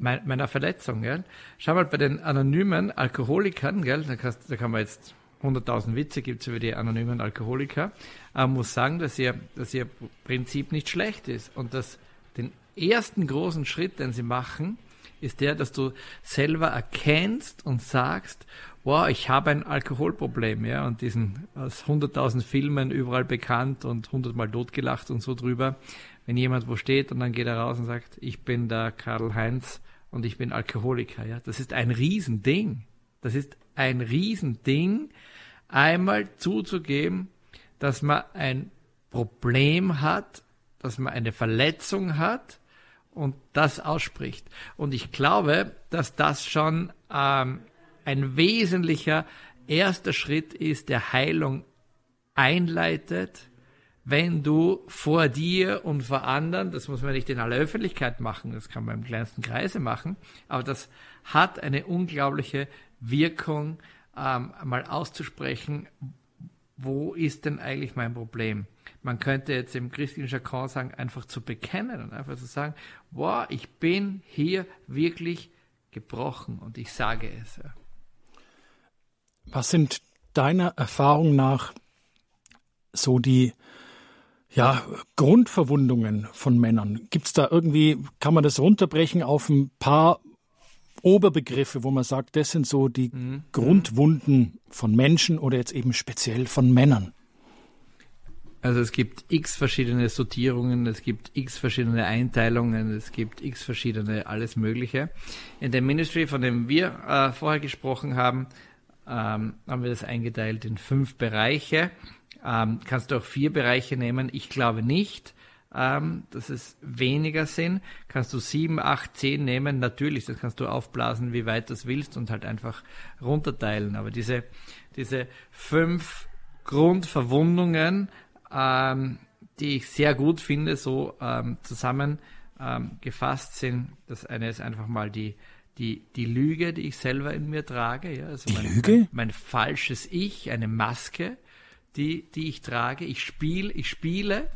meiner Verletzung. Gell? Schau mal bei den anonymen Alkoholikern, gell? Da, kannst, da kann man jetzt 100.000 Witze gibt es über die anonymen Alkoholiker, äh, muss sagen, dass ihr, dass ihr Prinzip nicht schlecht ist und dass den ersten großen Schritt, den sie machen, ist der, dass du selber erkennst und sagst, wow, ich habe ein Alkoholproblem, ja, und diesen aus 100.000 Filmen überall bekannt und 100 Mal totgelacht und so drüber. Wenn jemand wo steht und dann geht er raus und sagt, ich bin der Karl Heinz und ich bin Alkoholiker, ja, das ist ein Riesending. Das ist ein Riesending, einmal zuzugeben, dass man ein Problem hat, dass man eine Verletzung hat und das ausspricht. Und ich glaube, dass das schon ähm, ein wesentlicher erster Schritt ist, der Heilung einleitet, wenn du vor dir und vor anderen, das muss man nicht in aller Öffentlichkeit machen, das kann man im kleinsten Kreise machen, aber das hat eine unglaubliche Wirkung, ähm, mal auszusprechen, wo ist denn eigentlich mein Problem? man könnte jetzt im christlichen Jargon sagen, einfach zu bekennen und einfach zu sagen, boah, ich bin hier wirklich gebrochen und ich sage es. Ja. Was sind deiner Erfahrung nach so die ja, Grundverwundungen von Männern? Gibt es da irgendwie, kann man das runterbrechen auf ein paar Oberbegriffe, wo man sagt, das sind so die mhm. Grundwunden von Menschen oder jetzt eben speziell von Männern? Also es gibt x verschiedene Sortierungen, es gibt x verschiedene Einteilungen, es gibt x verschiedene alles Mögliche. In dem Ministry, von dem wir äh, vorher gesprochen haben, ähm, haben wir das eingeteilt in fünf Bereiche. Ähm, kannst du auch vier Bereiche nehmen? Ich glaube nicht, ähm, dass es weniger sind. Kannst du sieben, acht, zehn nehmen? Natürlich, das kannst du aufblasen, wie weit du es willst und halt einfach runterteilen. Aber diese, diese fünf Grundverwundungen ähm, die ich sehr gut finde, so ähm, zusammengefasst sind. Das eine ist einfach mal die, die, die Lüge, die ich selber in mir trage. Ja? Also mein, Lüge? Mein, mein falsches Ich, eine Maske, die, die ich trage. Ich spiele, ich spiele,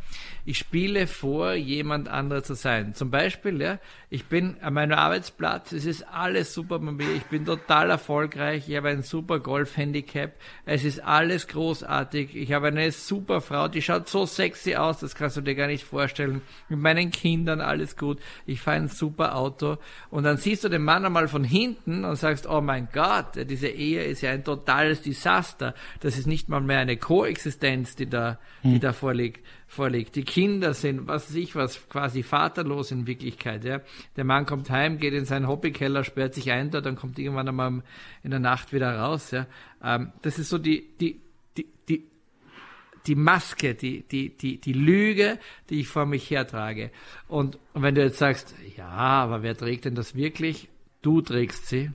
ich spiele vor, jemand anderer zu sein. Zum Beispiel, ja, ich bin an meinem Arbeitsplatz, es ist alles super bei mir, ich bin total erfolgreich, ich habe ein super Golf-Handicap, es ist alles großartig, ich habe eine super Frau, die schaut so sexy aus, das kannst du dir gar nicht vorstellen. Mit meinen Kindern alles gut, ich fahre ein super Auto und dann siehst du den Mann einmal von hinten und sagst, oh mein Gott, diese Ehe ist ja ein totales Desaster, das ist nicht mal mehr eine Koexistenz, die da, die hm. da vorliegt vorliegt. Die Kinder sind, was weiß ich was, quasi vaterlos in Wirklichkeit. Ja. Der Mann kommt heim, geht in seinen Hobbykeller, sperrt sich ein dort, dann kommt irgendwann einmal in der Nacht wieder raus. Ja. Ähm, das ist so die, die, die, die, die Maske, die, die, die, die Lüge, die ich vor mich hertrage. Und wenn du jetzt sagst, ja, aber wer trägt denn das wirklich? Du trägst sie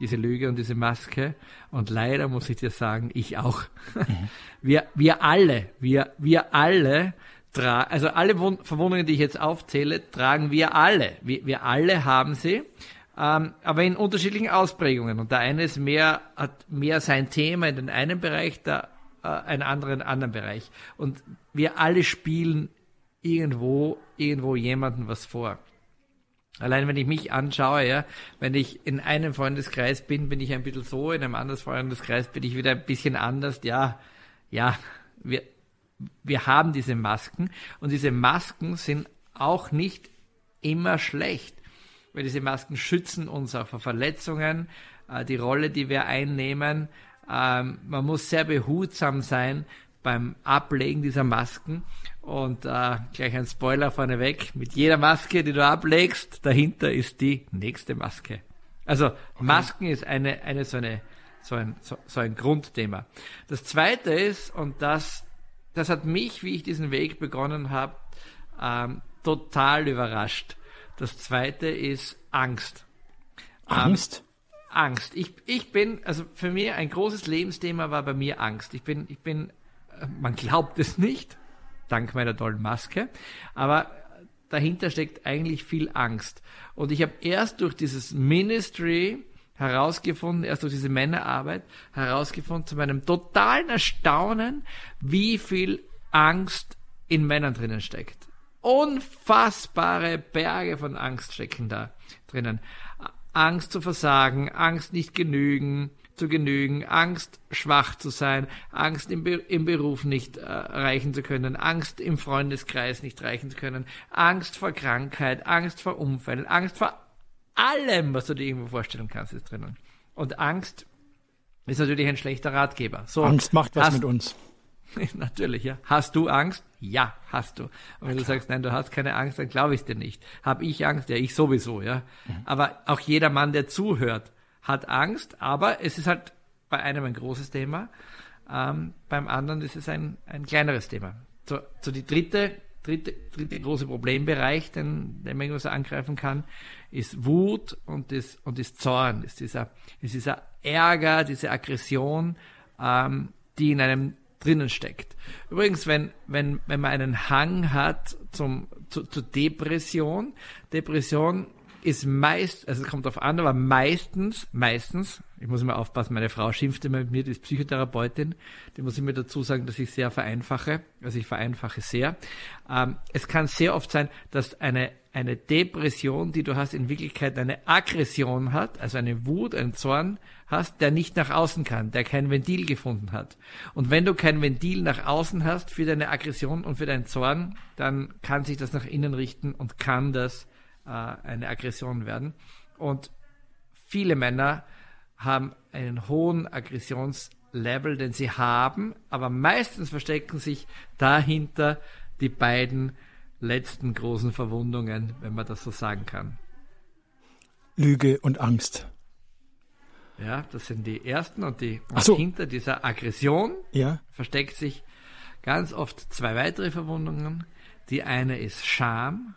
diese Lüge und diese Maske. Und leider muss ich dir sagen, ich auch. Mhm. Wir, wir alle, wir, wir alle tragen, also alle Verwundungen, die ich jetzt aufzähle, tragen wir alle. Wir, wir alle haben sie. Ähm, aber in unterschiedlichen Ausprägungen. Und der eine ist mehr, hat mehr sein Thema in den einen Bereich, der äh, einen anderen anderen Bereich. Und wir alle spielen irgendwo, irgendwo jemanden was vor. Allein wenn ich mich anschaue, ja, wenn ich in einem Freundeskreis bin, bin ich ein bisschen so, in einem anderen Freundeskreis bin ich wieder ein bisschen anders. Ja, ja, wir, wir haben diese Masken und diese Masken sind auch nicht immer schlecht, weil diese Masken schützen uns auch vor Verletzungen, äh, die Rolle, die wir einnehmen. Ähm, man muss sehr behutsam sein beim Ablegen dieser Masken und äh, gleich ein Spoiler vorneweg. Mit jeder Maske, die du ablegst, dahinter ist die nächste Maske. Also okay. Masken ist eine, eine so eine so ein, so, so ein Grundthema. Das zweite ist, und das, das hat mich, wie ich diesen Weg begonnen habe, ähm, total überrascht. Das zweite ist Angst. Angst? Ähm, Angst. Ich, ich bin, also für mich ein großes Lebensthema war bei mir Angst. Ich bin, ich bin, äh, man glaubt es nicht, dank meiner tollen Maske. Aber dahinter steckt eigentlich viel Angst. Und ich habe erst durch dieses Ministry herausgefunden, erst durch diese Männerarbeit herausgefunden, zu meinem totalen Erstaunen, wie viel Angst in Männern drinnen steckt. Unfassbare Berge von Angst stecken da drinnen. Angst zu versagen, Angst nicht genügen, zu genügen, Angst schwach zu sein, Angst im, Be im Beruf nicht äh, erreichen zu können, Angst im Freundeskreis nicht erreichen zu können, Angst vor Krankheit, Angst vor Unfällen, Angst vor allem, was du dir irgendwo vorstellen kannst, ist drinnen. Und Angst ist natürlich ein schlechter Ratgeber. So, Angst macht was hast, mit uns. natürlich, ja. Hast du Angst? Ja, hast du. Und wenn ja, du sagst, nein, du hast keine Angst, dann glaube ich dir nicht. Hab ich Angst? Ja, ich sowieso, ja. Mhm. Aber auch jeder Mann, der zuhört, hat Angst, aber es ist halt bei einem ein großes Thema, ähm, beim anderen ist es ein, ein kleineres Thema. So, so die dritte, dritte, dritte große Problembereich, den, den man so angreifen kann, ist Wut und ist, und ist Zorn, ist dieser, ist dieser Ärger, diese Aggression, ähm, die in einem drinnen steckt. Übrigens, wenn, wenn, wenn man einen Hang hat zum, zu, zu Depression, Depression ist meist, also es kommt darauf an, aber meistens, meistens, ich muss immer aufpassen, meine Frau schimpft immer mit mir, die ist Psychotherapeutin, die muss ich mir dazu sagen, dass ich sehr vereinfache, also ich vereinfache sehr. Ähm, es kann sehr oft sein, dass eine, eine Depression, die du hast, in Wirklichkeit eine Aggression hat, also eine Wut, einen Zorn hast, der nicht nach außen kann, der kein Ventil gefunden hat. Und wenn du kein Ventil nach außen hast für deine Aggression und für deinen Zorn, dann kann sich das nach innen richten und kann das äh, eine Aggression werden. Und viele Männer haben einen hohen Aggressionslevel, den sie haben, aber meistens verstecken sich dahinter die beiden letzten großen Verwundungen, wenn man das so sagen kann. Lüge und Angst. Ja, das sind die ersten und die Ach so. hinter dieser Aggression Ja. versteckt sich ganz oft zwei weitere Verwundungen. Die eine ist Scham.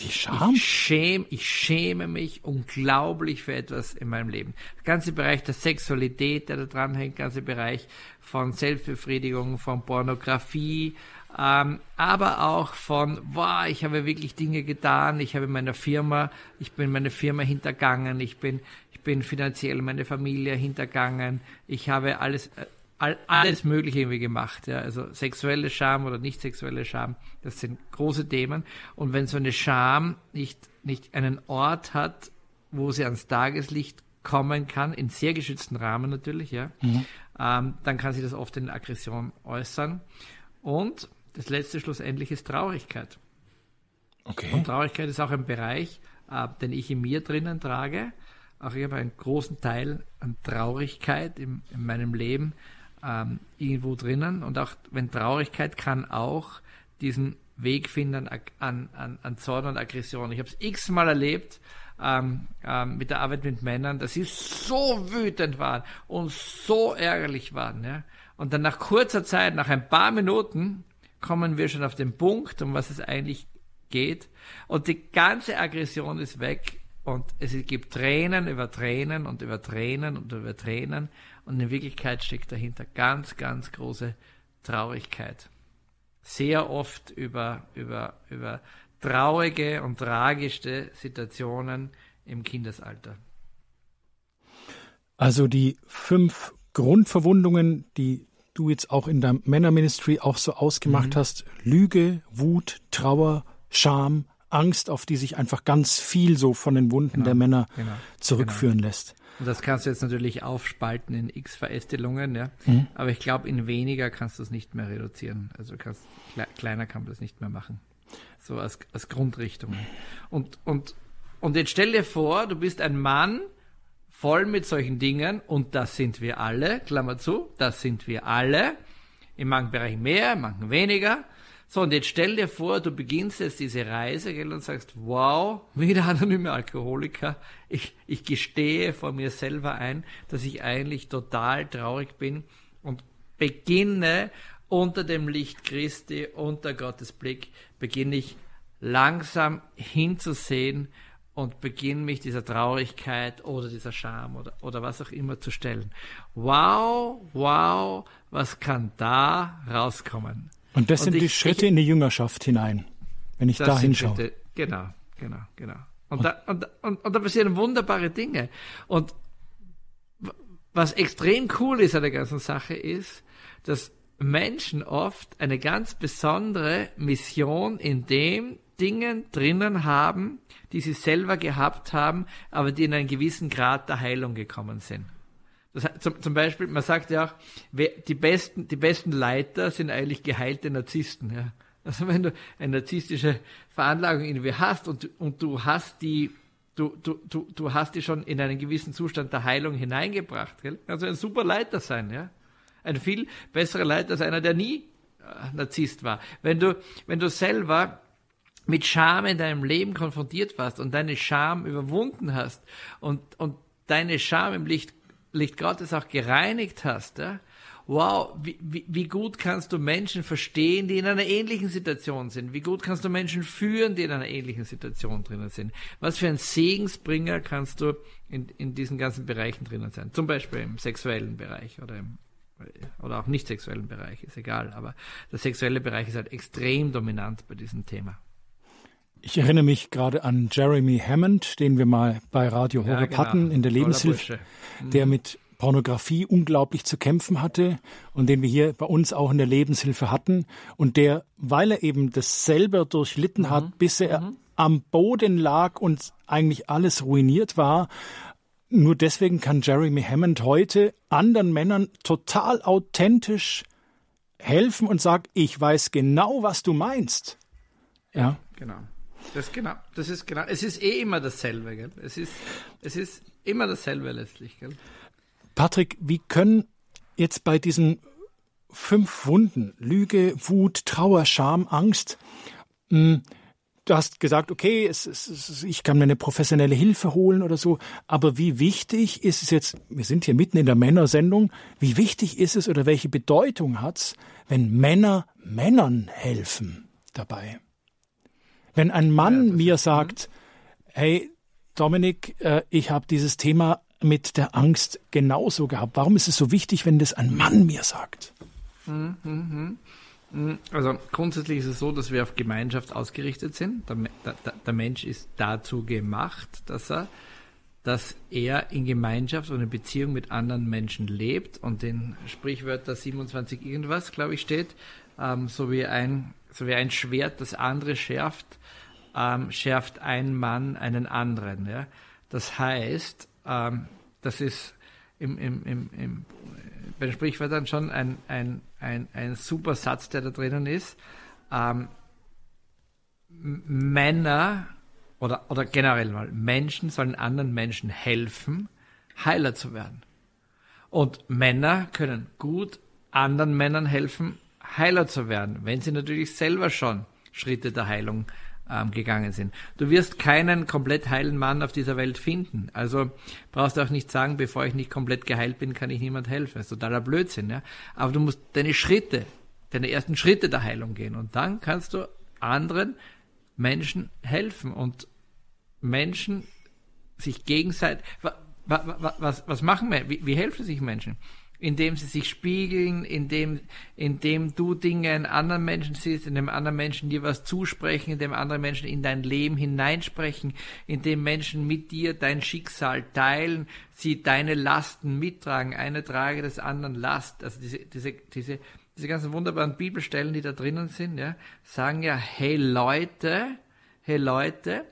Die Scham? Ich, schäm, ich schäme mich unglaublich für etwas in meinem Leben. Der ganze Bereich der Sexualität, der da dran hängt, der ganze Bereich von Selbstbefriedigung, von Pornografie, ähm, aber auch von, wow, ich habe wirklich Dinge getan, ich habe in meiner Firma, ich bin meine Firma hintergangen, ich bin, ich bin finanziell meine Familie hintergangen, ich habe alles, äh, all, alles Mögliche irgendwie gemacht. Ja? Also sexuelle Scham oder nicht sexuelle Scham, das sind große Themen. Und wenn so eine Scham nicht, nicht einen Ort hat, wo sie ans Tageslicht kommen kann, in sehr geschützten Rahmen natürlich, ja, ähm, dann kann sich das oft in Aggression äußern. Und das letzte schlussendlich ist Traurigkeit. Okay. Und Traurigkeit ist auch ein Bereich, äh, den ich in mir drinnen trage. Auch ich habe einen großen Teil an Traurigkeit in, in meinem Leben ähm, irgendwo drinnen. Und auch wenn Traurigkeit kann auch diesen Weg finden an, an, an, Zorn und Aggression. Ich habe es x-mal erlebt ähm, ähm, mit der Arbeit mit Männern, dass sie so wütend waren und so ärgerlich waren. Ja? Und dann nach kurzer Zeit, nach ein paar Minuten, kommen wir schon auf den Punkt, um was es eigentlich geht. Und die ganze Aggression ist weg. Und es gibt Tränen über Tränen und über Tränen und über Tränen. Und in Wirklichkeit steckt dahinter ganz, ganz große Traurigkeit. Sehr oft über, über, über traurige und tragische Situationen im Kindesalter. Also die fünf Grundverwundungen, die du jetzt auch in deinem Männerministry auch so ausgemacht Mhm. hast. Lüge, Wut, Trauer, Scham, Angst, auf die sich einfach ganz viel so von den Wunden Genau, der Männer genau, zurückführen lässt. Und das kannst du jetzt natürlich aufspalten in x Verästelungen, ja. Mhm. Aber ich glaube, in weniger kannst du es nicht mehr reduzieren. Also kannst, kle kleiner kann man das nicht mehr machen. So als, als Grundrichtungen. Und, und, und jetzt stell dir vor, du bist ein Mann voll mit solchen Dingen und das sind wir alle, Klammer zu, das sind wir alle. In manchen Bereichen mehr, in manchen weniger. So, und jetzt stell dir vor, du beginnst jetzt diese Reise gell, und sagst, wow, wieder anonyme Alkoholiker. Ich, ich gestehe vor mir selber ein, dass ich eigentlich total traurig bin und beginne unter dem Licht Christi, unter Gottes Blick, beginne ich langsam hinzusehen und beginne mich dieser Traurigkeit oder dieser Scham oder, oder was auch immer zu stellen. Wow, wow, was kann da rauskommen? Und das Und sind die ich- Schritte ich- in die Jüngerschaft hinein, wenn ich da hinschaue. Genau, genau, genau. Und, da, und, und, und da passieren wunderbare Dinge. Und was extrem cool ist an der ganzen Sache ist, dass Menschen oft eine ganz besondere Mission in dem Dingen drinnen haben, die sie selber gehabt haben, aber die in einen gewissen Grad der Heilung gekommen sind. Das, zum, zum Beispiel, man sagt ja auch, wer, die besten, die besten Leiter sind eigentlich geheilte Narzissten. Ja. Also wenn du eine narzisstische Veranlagung dir hast und, und du hast die, du, du, du, du hast die schon in einen gewissen Zustand der Heilung hineingebracht, gell? du ein super Leiter sein, ja. Ein viel besserer Leiter als einer, der nie äh, Narzisst war. Wenn du, wenn du selber mit Scham in deinem Leben konfrontiert warst und deine Scham überwunden hast und, und deine Scham im Licht, Licht Gottes auch gereinigt hast, ja? wow, wie, wie, wie gut kannst du Menschen verstehen, die in einer ähnlichen Situation sind? Wie gut kannst du Menschen führen, die in einer ähnlichen Situation drinnen sind? Was für ein Segensbringer kannst du in, in diesen ganzen Bereichen drinnen sein? Zum Beispiel im sexuellen Bereich oder im oder auch nicht sexuellen Bereich, ist egal, aber der sexuelle Bereich ist halt extrem dominant bei diesem Thema. Ich erinnere mich gerade an Jeremy Hammond, den wir mal bei Radio Horeb ja, genau. hatten in der Lebenshilfe, mhm. der mit Pornografie unglaublich zu kämpfen hatte und den wir hier bei uns auch in der Lebenshilfe hatten und der, weil er eben das selber durchlitten mhm. hat, bis er mhm. am Boden lag und eigentlich alles ruiniert war, nur deswegen kann Jeremy Hammond heute anderen Männern total authentisch helfen und sagt, ich weiß genau, was du meinst. Ja, genau. Das genau. Das ist genau. Es ist eh immer dasselbe, gell? Es ist, es ist immer dasselbe letztlich, gell? Patrick, wie können jetzt bei diesen fünf Wunden, Lüge, Wut, Trauer, Scham, Angst, hm, du hast gesagt, okay, es, es, ich kann mir eine professionelle Hilfe holen oder so, aber wie wichtig ist es jetzt, wir sind hier mitten in der Männersendung, wie wichtig ist es oder welche Bedeutung hat es, wenn Männer Männern helfen dabei? Wenn ein Mann ja, mir sagt, hey, Dominik, äh, ich habe dieses Thema mit der Angst genauso gehabt. Warum ist es so wichtig, wenn das ein Mann mir sagt? Mhm, mhm, mhm. Also grundsätzlich ist es so, dass wir auf Gemeinschaft ausgerichtet sind. Der, der, der, Mensch ist dazu gemacht, dass er, dass er in Gemeinschaft und in Beziehung mit anderen Menschen lebt und den Sprichwörter 27 irgendwas, glaube ich, steht, ähm, so, wie ein, so wie ein Schwert das andere schärft, ähm, schärft ein Mann einen anderen. Ja? Das heißt, ähm, das ist im, im, im, im, bei den Sprichwörtern schon ein, ein, ein, ein super Satz, der da drinnen ist. Ähm, Männer oder, oder generell mal Menschen sollen anderen Menschen helfen, heiler zu werden. Und Männer können gut anderen Männern helfen, heiler zu werden, wenn sie natürlich selber schon Schritte der Heilung ähm, gegangen sind. Du wirst keinen komplett heilen Mann auf dieser Welt finden. Also brauchst du auch nicht sagen, bevor ich nicht komplett geheilt bin, kann ich niemand helfen. Das ist totaler Blödsinn. Ja? Aber du musst deine Schritte, deine ersten Schritte der Heilung gehen. Und dann kannst du anderen Menschen helfen und Menschen sich gegenseitig. Was, was, was machen wir? Wie, wie helfen sich Menschen? Indem sie sich spiegeln, indem, indem du Dinge in anderen Menschen siehst, indem anderen Menschen dir was zusprechen, indem andere Menschen in dein Leben hineinsprechen, indem Menschen mit dir dein Schicksal teilen, sie deine Lasten mittragen, eine trage des anderen Last. Also diese, diese, diese, diese ganzen wunderbaren Bibelstellen, die da drinnen sind, ja, sagen ja, hey Leute, hey Leute,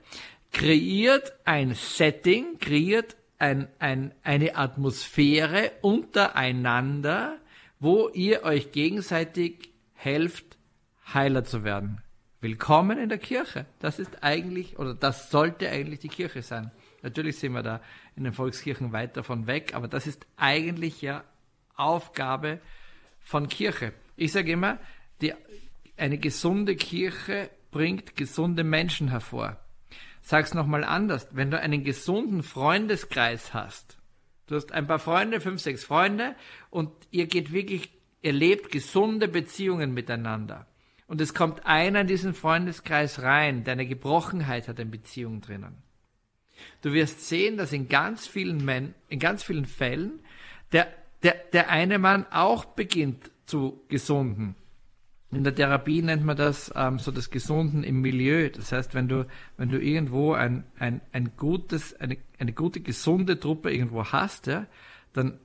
kreiert ein Setting, kreiert ein, ein, eine Atmosphäre untereinander, wo ihr euch gegenseitig helft, heiler zu werden. Willkommen in der Kirche. Das ist eigentlich, oder das sollte eigentlich die Kirche sein. Natürlich sind wir da in den Volkskirchen weit davon weg, aber das ist eigentlich ja Aufgabe von Kirche. Ich sage immer, die, eine gesunde Kirche bringt gesunde Menschen hervor sag's nochmal anders. Wenn du einen gesunden Freundeskreis hast, du hast ein paar Freunde, fünf, sechs Freunde und ihr geht wirklich, ihr lebt gesunde Beziehungen miteinander. Und es kommt einer in diesen Freundeskreis rein, der eine Gebrochenheit hat in Beziehungen drinnen. Du wirst sehen, dass in ganz vielen Men in ganz vielen Fällen der, der, der eine Mann auch beginnt zu gesunden. In der Therapie nennt man das ähm, so das Gesunden im Milieu. Das heißt, wenn du, wenn du irgendwo ein, ein, ein gutes, eine, eine gute, gesunde Truppe irgendwo hast, ja, dann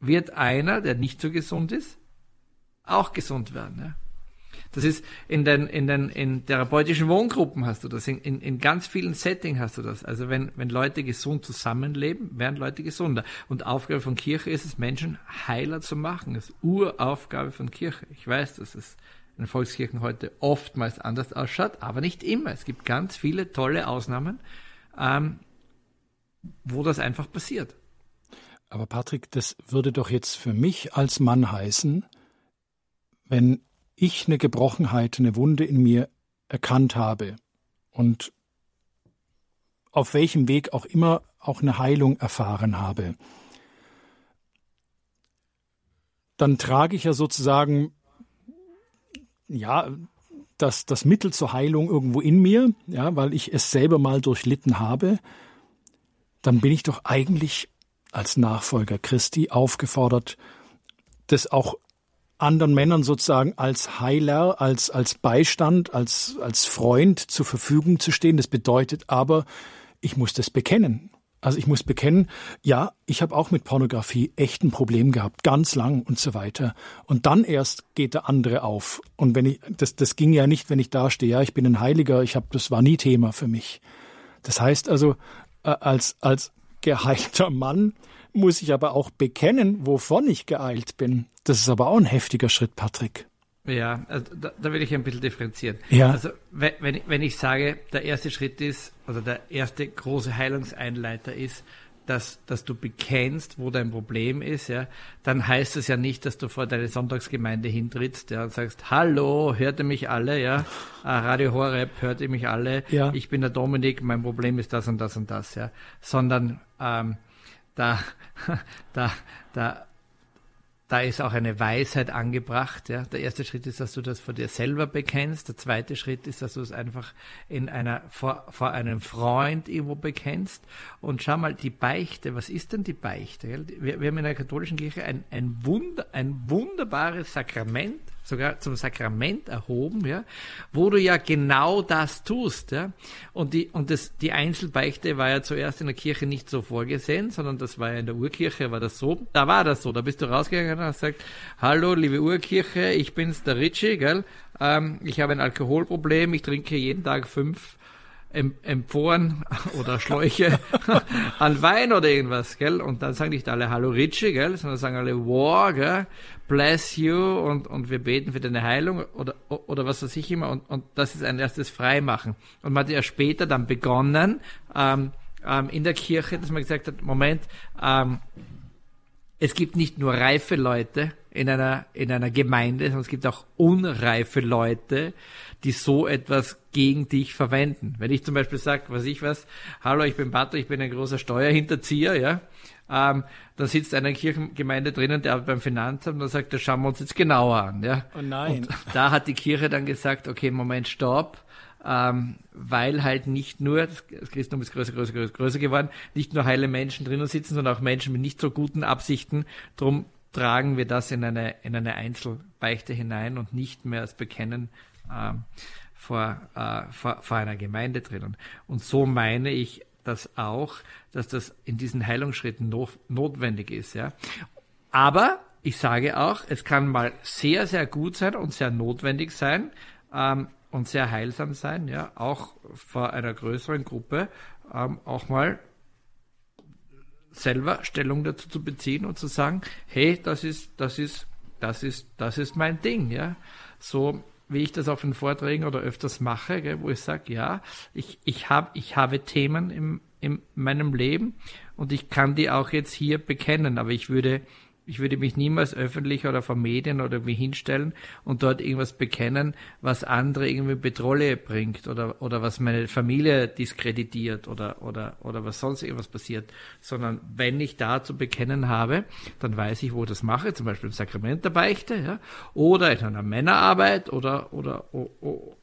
wird einer, der nicht so gesund ist, auch gesund werden. Ja. Das ist in den, in den in therapeutischen Wohngruppen hast du das, in, in, in ganz vielen Settings hast du das. Also wenn, wenn Leute gesund zusammenleben, werden Leute gesunder. Und Aufgabe von Kirche ist es, Menschen heiler zu machen. Das ist Uraufgabe von Kirche. Ich weiß, dass es in Volkskirchen heute oftmals anders ausschaut, aber nicht immer. Es gibt ganz viele tolle Ausnahmen, ähm, wo das einfach passiert. Aber Patrick, das würde doch jetzt für mich als Mann heißen, wenn ich eine Gebrochenheit, eine Wunde in mir erkannt habe und auf welchem Weg auch immer auch eine Heilung erfahren habe, dann trage ich ja sozusagen ja, das, das Mittel zur Heilung irgendwo in mir, ja, weil ich es selber mal durchlitten habe, dann bin ich doch eigentlich als Nachfolger Christi aufgefordert, das auch anderen Männern sozusagen als Heiler, als, als Beistand, als, als Freund zur Verfügung zu stehen. Das bedeutet aber, ich muss das bekennen. Also ich muss bekennen, ja, ich habe auch mit Pornografie echt ein Problem gehabt, ganz lang und so weiter. Und dann erst geht der andere auf. Und wenn ich, das, das ging ja nicht, wenn ich da stehe, ja, ich bin ein Heiliger, ich habe, das war nie Thema für mich. Das heißt also, äh, als, als geheilter Mann muss ich aber auch bekennen, wovon ich geeilt bin. Das ist aber auch ein heftiger Schritt, Patrick. Ja, also da, da will ich ein bisschen differenzieren. Ja. Also wenn, wenn ich sage, der erste Schritt ist, also der erste große Heilungseinleiter ist, dass, dass du bekennst, wo dein Problem ist, ja, dann heißt es ja nicht, dass du vor deine Sonntagsgemeinde hintrittst ja, und sagst, hallo, hört ihr mich alle, ja, ah, Radio Horeb, hört ihr mich alle, Ja. ich bin der Dominik, mein Problem ist das und das und das, ja, sondern ähm, da, da, da da ist auch eine Weisheit angebracht. Ja. Der erste Schritt ist, dass du das vor dir selber bekennst. Der zweite Schritt ist, dass du es einfach in einer, vor, vor einem Freund irgendwo bekennst. Und schau mal, die Beichte, was ist denn die Beichte? Wir, wir haben in der katholischen Kirche ein, ein, Wunder, ein wunderbares Sakrament, sogar zum Sakrament erhoben, ja, wo du ja genau das tust, ja. Und die, und das, die Einzelbeichte war ja zuerst in der Kirche nicht so vorgesehen, sondern das war ja in der Urkirche, war das so. Da war das so. Da bist du rausgegangen und hast gesagt, hallo, liebe Urkirche, ich bin's, der Ritchie, gell. Ähm, ich habe ein Alkoholproblem, ich trinke jeden Tag fünf Em- Emphoren oder Schläuche an Wein oder irgendwas, gell? Und dann sagen nicht alle Hallo Ritchie, gell? Sondern sagen alle War, gell? Bless you und, und wir beten für deine Heilung oder, oder was weiß ich immer. Und, und das ist ein erstes Freimachen. Und man hat ja später dann begonnen, ähm, ähm, in der Kirche, dass man gesagt hat, Moment, ähm, es gibt nicht nur reife Leute in einer, in einer Gemeinde, sondern es gibt auch unreife Leute, die so etwas gegen dich verwenden. Wenn ich zum Beispiel sage, was ich was, hallo, ich bin Pater, ich bin ein großer Steuerhinterzieher, ja, ähm, dann sitzt einer Kirchengemeinde drinnen, der beim Finanzamt, und dann sagt, das schauen wir uns jetzt genauer an, ja. Oh nein. Und da hat die Kirche dann gesagt, okay, Moment, stopp, ähm, weil halt nicht nur, das Christentum ist größer, größer, größer, größer geworden, nicht nur heile Menschen drinnen sitzen, sondern auch Menschen mit nicht so guten Absichten. Drum tragen wir das in eine, in eine Einzelbeichte hinein und nicht mehr als Bekennen ähm, vor, äh, vor, vor einer Gemeinde drinnen. Und so meine ich das auch, dass das in diesen Heilungsschritten no, notwendig ist. Ja. Aber ich sage auch, es kann mal sehr, sehr gut sein und sehr notwendig sein ähm, und sehr heilsam sein, ja, auch vor einer größeren Gruppe, ähm, auch mal selber Stellung dazu zu beziehen und zu sagen, hey, das ist, das ist, das ist, das ist mein Ding, ja. So wie ich das auf den Vorträgen oder öfters mache, gell, wo ich sage, ja, ich, ich, hab, ich habe Themen im, in meinem Leben und ich kann die auch jetzt hier bekennen, aber ich würde, ich würde mich niemals öffentlich oder vor Medien oder irgendwie hinstellen und dort irgendwas bekennen, was andere irgendwie Betrolle bringt oder, oder was meine Familie diskreditiert oder, oder, oder was sonst irgendwas passiert, sondern wenn ich da zu bekennen habe, dann weiß ich, wo ich das mache, zum Beispiel im Sakrament der Beichte, ja, oder in einer Männerarbeit oder, oder, oder,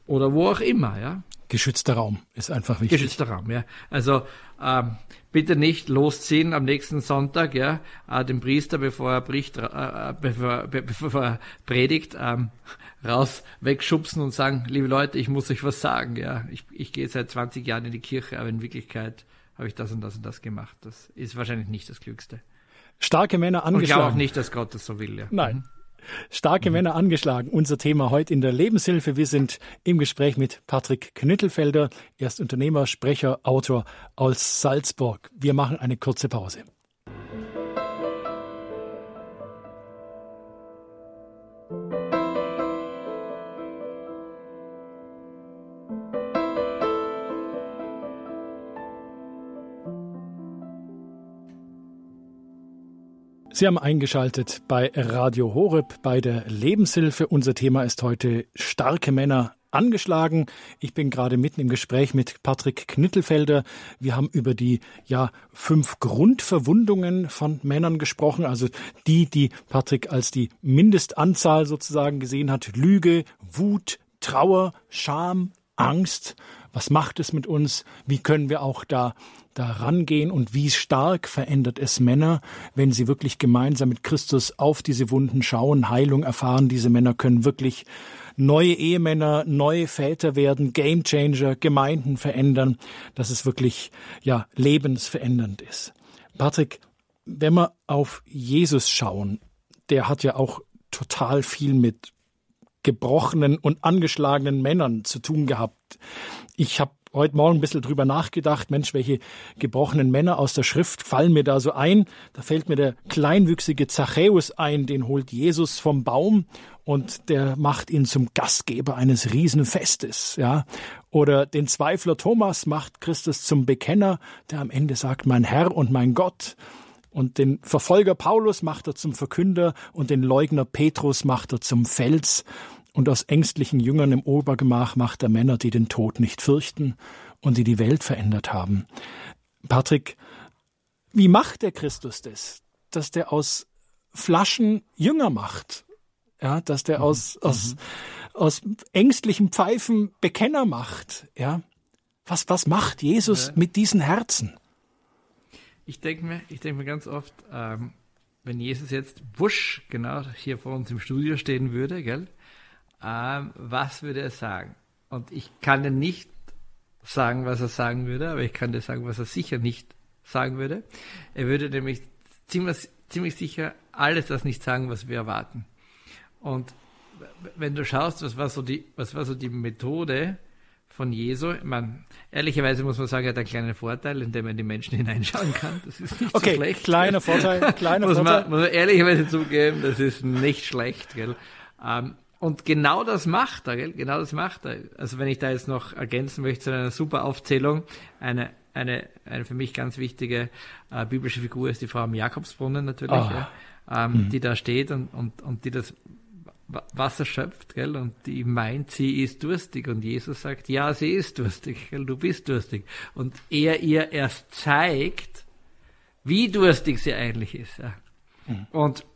oder wo auch immer, ja. Geschützter Raum ist einfach wichtig. Geschützter Raum, ja. Also ähm, bitte nicht losziehen am nächsten Sonntag, ja, äh, den Priester, bevor er, bricht, äh, bevor, be, bevor er predigt, ähm, raus wegschubsen und sagen, liebe Leute, ich muss euch was sagen, ja. Ich, ich gehe seit 20 Jahren in die Kirche, aber in Wirklichkeit habe ich das und das und das gemacht. Das ist wahrscheinlich nicht das Klügste. Starke Männer Und ich glaube auch angeschlagen. nicht, dass Gott das so will, ja. Nein. Starke Männer angeschlagen. Unser Thema heute in der Lebenshilfe. Wir sind im Gespräch mit Patrick Knüttelfelder. Er ist Unternehmer, Sprecher, Autor aus Salzburg. Wir machen eine kurze Pause. Sie haben eingeschaltet bei Radio Horeb bei der Lebenshilfe. Unser Thema ist heute starke Männer angeschlagen. Ich bin gerade mitten im Gespräch mit Patrick Knittelfelder. Wir haben über die ja fünf Grundverwundungen von Männern gesprochen, also die, die Patrick als die Mindestanzahl sozusagen gesehen hat: Lüge, Wut, Trauer, Scham, Angst. Was macht es mit uns? Wie können wir auch da, da rangehen? Und wie stark verändert es Männer, wenn sie wirklich gemeinsam mit Christus auf diese Wunden schauen, Heilung erfahren? Diese Männer können wirklich neue Ehemänner, neue Väter werden, Gamechanger, Gemeinden verändern, dass es wirklich, ja, lebensverändernd ist. Patrick, wenn wir auf Jesus schauen, der hat ja auch total viel mit gebrochenen und angeschlagenen Männern zu tun gehabt. Ich habe heute Morgen ein bisschen drüber nachgedacht, Mensch, welche gebrochenen Männer aus der Schrift fallen mir da so ein? Da fällt mir der kleinwüchsige Zachäus ein, den holt Jesus vom Baum und der macht ihn zum Gastgeber eines Riesenfestes, ja. Oder den Zweifler Thomas macht Christus zum Bekenner, der am Ende sagt, mein Herr und mein Gott. Und den Verfolger Paulus macht er zum Verkünder und den Leugner Petrus macht er zum Fels. Und aus ängstlichen Jüngern im Obergemach macht er Männer, die den Tod nicht fürchten und die die Welt verändert haben. Patrick, wie macht der Christus das? Dass der aus Flaschen Jünger macht ja, dass der aus, mhm. aus, aus ängstlichen Pfeifen Bekenner macht, ja. Was, was macht Jesus ja. mit diesen Herzen? Ich denke mir, ich denke mir ganz oft, ähm, wenn Jesus jetzt wusch genau hier vor uns im Studio stehen würde, gell, ähm, was würde er sagen? Und ich kann dir nicht sagen, was er sagen würde, aber ich kann dir sagen, was er sicher nicht sagen würde. Er würde nämlich ziemlich, ziemlich sicher alles das nicht sagen, was wir erwarten. Und wenn du schaust, was war so die, was war so die Methode von Jesu, man, ehrlicherweise muss man sagen, er hat einen kleinen Vorteil, in dem man die Menschen hineinschauen kann. Das ist nicht okay, so schlecht. kleiner Vorteil, kleiner muss Vorteil. Man, muss man ehrlicherweise zugeben, das ist nicht schlecht, gell. Ähm, und genau das macht er, gell? genau das macht er. Also wenn ich da jetzt noch ergänzen möchte zu einer super Aufzählung, eine, eine, eine für mich ganz wichtige äh, biblische Figur ist die Frau am Jakobsbrunnen natürlich, oh. ja, ähm, mhm. die da steht und, und, und die das Wasser schöpft, gell, und die meint, sie ist durstig und Jesus sagt, ja, sie ist durstig, gell, du bist durstig. Und er ihr erst zeigt, wie durstig sie eigentlich ist. Ja. Mhm. Und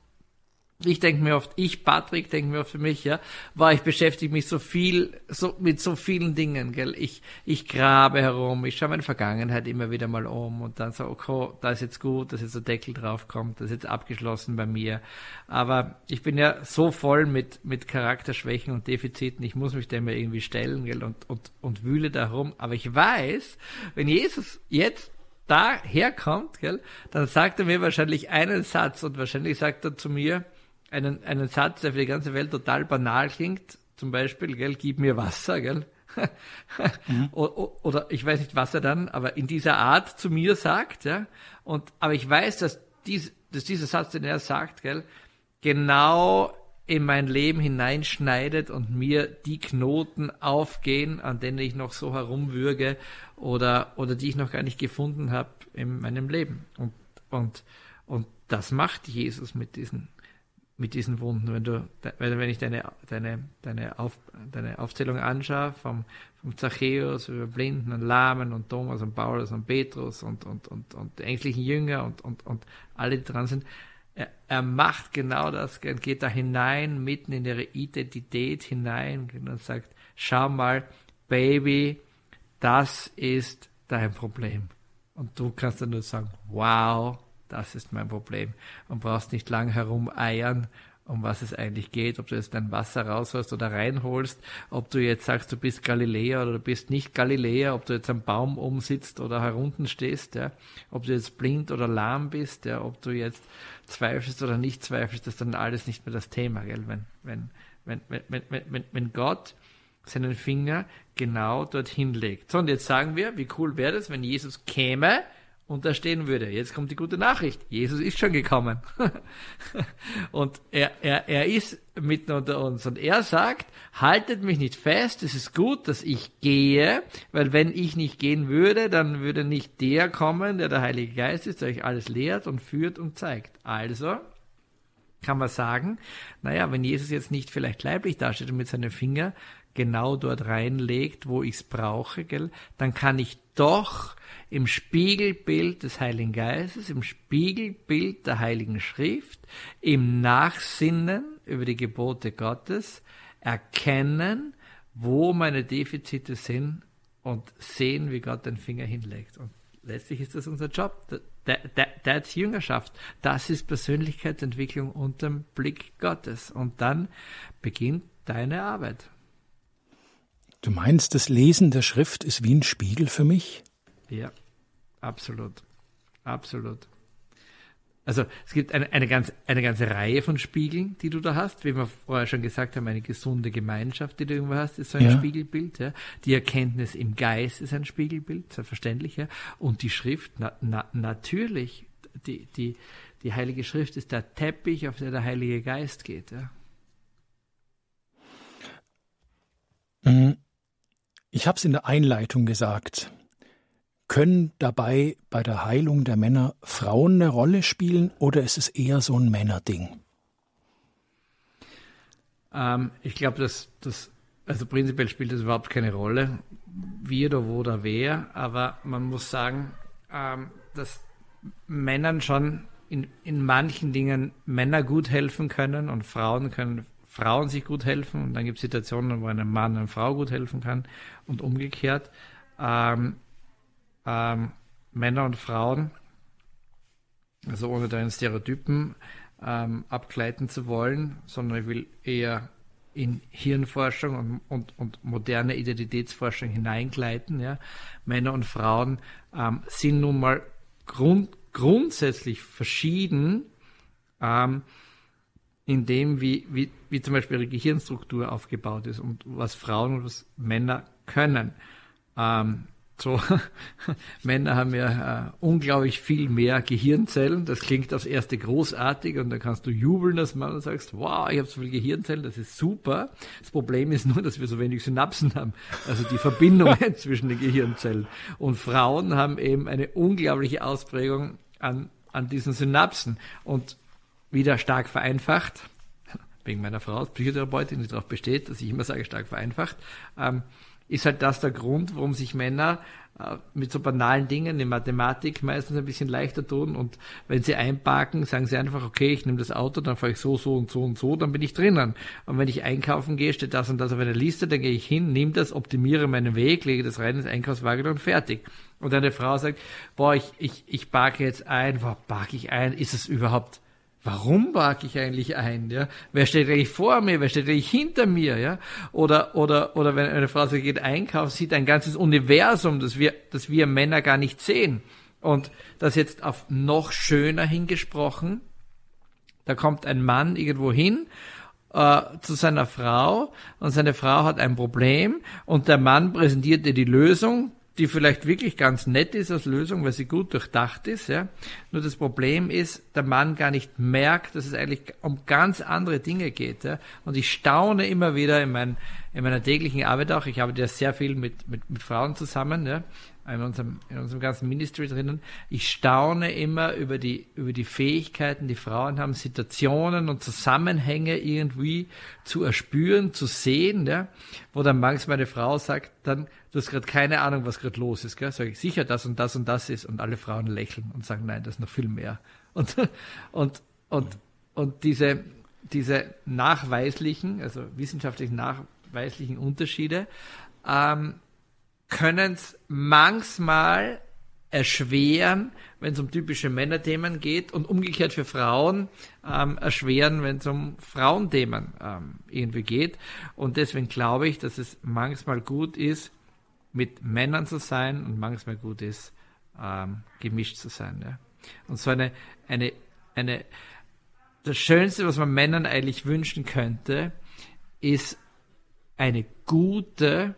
ich denke mir oft, ich, Patrick, denke mir oft für mich, ja, war ich beschäftige mich so viel, so, mit so vielen Dingen, gell. Ich, ich grabe herum, ich schaue meine Vergangenheit immer wieder mal um und dann so, okay, da ist jetzt gut, dass jetzt der Deckel drauf kommt, das ist jetzt abgeschlossen bei mir. Aber ich bin ja so voll mit, mit Charakterschwächen und Defiziten, ich muss mich dem ja irgendwie stellen, gell, und, und, und wühle darum. Aber ich weiß, wenn Jesus jetzt da herkommt, gell, dann sagt er mir wahrscheinlich einen Satz und wahrscheinlich sagt er zu mir, einen, einen Satz, der für die ganze Welt total banal klingt, zum Beispiel, gell, gib mir Wasser, gell? mhm. Oder ich weiß nicht, was er dann, aber in dieser Art zu mir sagt, ja. Und, aber ich weiß, dass, dies, dass dieser Satz, den er sagt, gell, genau in mein Leben hineinschneidet und mir die Knoten aufgehen, an denen ich noch so herumwürge oder, oder die ich noch gar nicht gefunden habe in meinem Leben. Und, und, und das macht Jesus mit diesen, mit diesen Wunden. Wenn du, wenn ich deine, deine, deine, Auf, deine Aufzählung anschaue, vom, vom Zachäus über Blinden und Lahmen und Thomas und Paulus und Petrus und, und, und, und ängstlichen Jünger und, und, und alle, die dran sind, er, er macht genau das, er geht da hinein, mitten in ihre Identität hinein und sagt, schau mal, Baby, das ist dein Problem. Und du kannst dann nur sagen, wow, das ist mein Problem. Und brauchst nicht lang herumeiern, um was es eigentlich geht, ob du jetzt dein Wasser rausholst oder reinholst, ob du jetzt sagst, du bist Galiläer oder du bist nicht Galiläer, ob du jetzt am Baum umsitzt oder herunten stehst, ja, ob du jetzt blind oder lahm bist, ja, ob du jetzt zweifelst oder nicht zweifelst, das ist dann alles nicht mehr das Thema, gell? Wenn, wenn, wenn, wenn, wenn, wenn, wenn Gott seinen Finger genau dorthin legt. So, und jetzt sagen wir, wie cool wäre das, wenn Jesus käme und da stehen würde, jetzt kommt die gute Nachricht, Jesus ist schon gekommen. und er, er, er ist mitten unter uns und er sagt, haltet mich nicht fest, es ist gut, dass ich gehe, weil wenn ich nicht gehen würde, dann würde nicht der kommen, der der Heilige Geist ist, der euch alles lehrt und führt und zeigt. Also, kann man sagen, naja, wenn Jesus jetzt nicht vielleicht leiblich dasteht und mit seinen Finger genau dort reinlegt, wo ich es brauche, gell, dann kann ich doch im Spiegelbild des Heiligen Geistes, im Spiegelbild der Heiligen Schrift, im Nachsinnen über die Gebote Gottes erkennen, wo meine Defizite sind und sehen, wie Gott den Finger hinlegt. Und letztlich ist das unser Job. That, that's Jüngerschaft. Das ist Persönlichkeitsentwicklung unter dem Blick Gottes. Und dann beginnt deine Arbeit. Du meinst, das Lesen der Schrift ist wie ein Spiegel für mich? Ja, absolut. Absolut. Also es gibt eine, eine, ganz, eine ganze Reihe von Spiegeln, die du da hast. Wie wir vorher schon gesagt haben, eine gesunde Gemeinschaft, die du irgendwo hast, ist so ein ja. Spiegelbild. Ja. Die Erkenntnis im Geist ist ein Spiegelbild, selbstverständlich. Ja. Und die Schrift, na, na, natürlich, die, die, die Heilige Schrift ist der Teppich, auf der der Heilige Geist geht. Ja. Mhm. Ich habe es in der Einleitung gesagt. Können dabei bei der Heilung der Männer Frauen eine Rolle spielen oder ist es eher so ein Männerding? Ähm, ich glaube, dass das, also prinzipiell spielt das überhaupt keine Rolle, wie oder wo oder wer, aber man muss sagen, ähm, dass Männern schon in, in manchen Dingen Männer gut helfen können und Frauen können Frauen sich gut helfen und dann gibt es Situationen, wo ein Mann einer Frau gut helfen kann und umgekehrt. Ähm, ähm, Männer und Frauen, also ohne da in Stereotypen ähm, abgleiten zu wollen, sondern ich will eher in Hirnforschung und, und, und moderne Identitätsforschung hineingleiten. Ja. Männer und Frauen ähm, sind nun mal grund, grundsätzlich verschieden, ähm, in dem, wie, wie, wie zum Beispiel ihre Gehirnstruktur aufgebaut ist und was Frauen und was Männer können. Ähm, so, Männer haben ja äh, unglaublich viel mehr Gehirnzellen. Das klingt aufs erste großartig und dann kannst du jubeln als Mann und sagst, wow, ich habe so viele Gehirnzellen, das ist super. Das Problem ist nur, dass wir so wenig Synapsen haben. Also die Verbindungen zwischen den Gehirnzellen. Und Frauen haben eben eine unglaubliche Ausprägung an, an diesen Synapsen. Und wieder stark vereinfacht, wegen meiner Frau als Psychotherapeutin, die darauf besteht, dass ich immer sage, stark vereinfacht, ähm, ist halt das der Grund, warum sich Männer äh, mit so banalen Dingen in Mathematik meistens ein bisschen leichter tun und wenn sie einparken, sagen sie einfach, okay, ich nehme das Auto, dann fahre ich so, so und so und so, dann bin ich drinnen. Und wenn ich einkaufen gehe, steht das und das auf einer Liste, dann gehe ich hin, nehme das, optimiere meinen Weg, lege das rein ins Einkaufswagen und fertig. Und eine Frau sagt, boah, ich, ich, ich parke jetzt ein, boah, parke ich ein, ist es überhaupt Warum wage ich eigentlich ein? Ja? Wer steht eigentlich vor mir? Wer steht eigentlich hinter mir? Ja? Oder, oder, oder wenn eine Frau sagt, geht einkaufen, sieht ein ganzes Universum, das wir, das wir Männer gar nicht sehen. Und das jetzt auf noch schöner hingesprochen, da kommt ein Mann irgendwo hin äh, zu seiner Frau und seine Frau hat ein Problem und der Mann präsentiert ihr die Lösung, die vielleicht wirklich ganz nett ist als Lösung, weil sie gut durchdacht ist. Ja. Nur das Problem ist, der Mann gar nicht merkt, dass es eigentlich um ganz andere Dinge geht. Ja. Und ich staune immer wieder in, mein, in meiner täglichen Arbeit auch. Ich arbeite ja sehr viel mit, mit, mit Frauen zusammen. Ja in unserem, in unserem ganzen Ministry drinnen. Ich staune immer über die, über die Fähigkeiten, die Frauen haben, Situationen und Zusammenhänge irgendwie zu erspüren, zu sehen, ja, wo dann manchmal eine Frau sagt, dann, du hast gerade keine Ahnung, was gerade los ist, gell? Sag ich, sicher, das und das und das ist, und alle Frauen lächeln und sagen, nein, das ist noch viel mehr. Und, und, und, und diese, diese nachweislichen, also wissenschaftlich nachweislichen Unterschiede, ähm, können es manchmal erschweren, wenn es um typische Männerthemen geht und umgekehrt für Frauen ähm, erschweren, wenn es um Frauenthemen ähm, irgendwie geht. Und deswegen glaube ich, dass es manchmal gut ist, mit Männern zu sein und manchmal gut ist, ähm, gemischt zu sein. Ja. Und so eine, eine, eine, das Schönste, was man Männern eigentlich wünschen könnte, ist eine gute,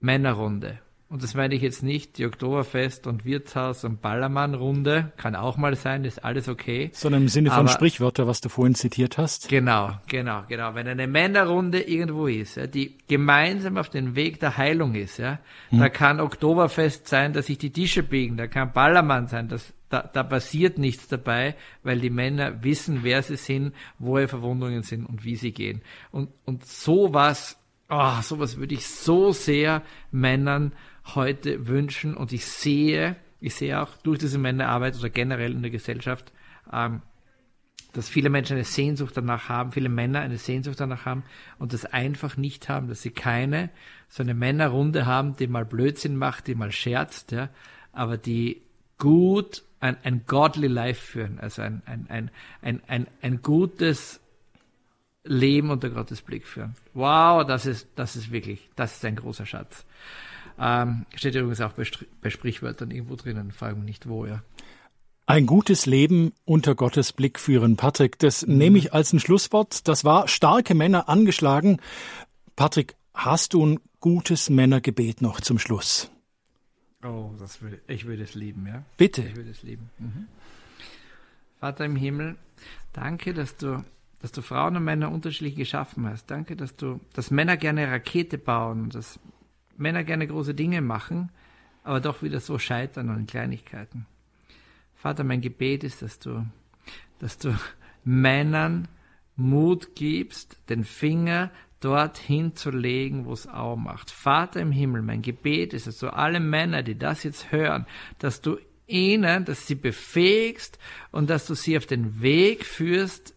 Männerrunde. Und das meine ich jetzt nicht die Oktoberfest und Wirtshaus und Ballermann-Runde, kann auch mal sein, ist alles okay. Sondern im Sinne von Aber, Sprichwörter, was du vorhin zitiert hast. Genau, genau, genau. Wenn eine Männerrunde irgendwo ist, ja, die gemeinsam auf dem Weg der Heilung ist, ja, hm. da kann Oktoberfest sein, dass sich die Tische biegen, da kann Ballermann sein, dass da, da passiert nichts dabei, weil die Männer wissen, wer sie sind, wo ihre Verwundungen sind und wie sie gehen. Und, und sowas Oh, sowas würde ich so sehr Männern heute wünschen und ich sehe, ich sehe auch durch diese Männerarbeit oder generell in der Gesellschaft, ähm, dass viele Menschen eine Sehnsucht danach haben, viele Männer eine Sehnsucht danach haben und das einfach nicht haben, dass sie keine so eine Männerrunde haben, die mal Blödsinn macht, die mal scherzt, ja, aber die gut ein, ein godly life führen, also ein, ein, ein, ein, ein, ein gutes Leben unter Gottes Blick führen. Wow, das ist, das ist wirklich, das ist ein großer Schatz. Ähm, steht übrigens auch bei, bei Sprichwörtern irgendwo drinnen, frage mich nicht wo, ja. Ein gutes Leben unter Gottes Blick führen. Patrick, das mhm. nehme ich als ein Schlusswort. Das war starke Männer angeschlagen. Patrick, hast du ein gutes Männergebet noch zum Schluss? Oh, das würde, ich würde es lieben, ja. Bitte. Ich würde es lieben. Mhm. Vater im Himmel, danke, dass du, dass du Frauen und Männer unterschiedlich geschaffen hast. Danke, dass du, dass Männer gerne Rakete bauen, dass Männer gerne große Dinge machen, aber doch wieder so scheitern an Kleinigkeiten. Vater, mein Gebet ist, dass du, dass du Männern Mut gibst, den Finger dorthin zu legen, wo es auch macht. Vater im Himmel, mein Gebet ist, dass du alle Männer, die das jetzt hören, dass du ihnen, dass sie befähigst und dass du sie auf den Weg führst,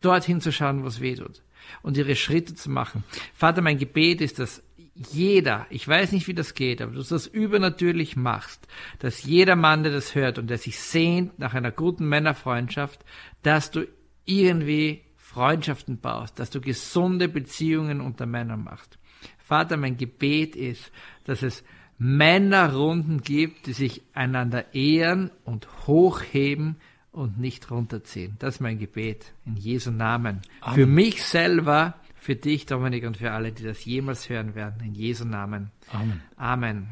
dorthin zu schauen, wo es weh tut und ihre Schritte zu machen. Vater, mein Gebet ist, dass jeder, ich weiß nicht, wie das geht, aber du das übernatürlich machst, dass jeder Mann, der das hört und der sich sehnt nach einer guten Männerfreundschaft, dass du irgendwie Freundschaften baust, dass du gesunde Beziehungen unter Männern machst. Vater, mein Gebet ist, dass es Männerrunden gibt, die sich einander ehren und hochheben und nicht runterziehen. Das ist mein Gebet in Jesu Namen. Amen. Für mich selber für dich, Dominik, und für alle, die das jemals hören werden. In Jesu Namen. Amen. Amen.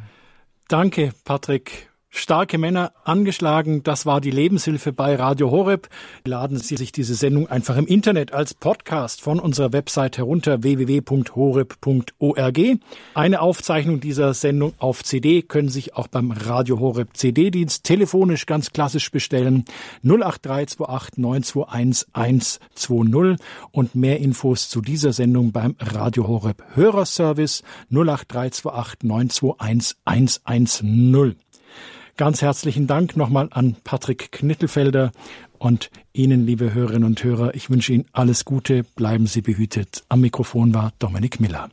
Danke, Patrick, Starke Männer angeschlagen, das war die Lebenshilfe bei Radio Horeb. Laden Sie sich diese Sendung einfach im Internet als Podcast von unserer Website herunter www.horeb.org. Eine Aufzeichnung dieser Sendung auf CD können Sie sich auch beim Radio Horeb CD-Dienst telefonisch ganz klassisch bestellen 08328 921 120 und mehr Infos zu dieser Sendung beim Radio Horeb Hörerservice 08328 921 110. Ganz herzlichen Dank nochmal an Patrick Knittelfelder und Ihnen, liebe Hörerinnen und Hörer. Ich wünsche Ihnen alles Gute, bleiben Sie behütet. Am Mikrofon war Dominik Miller.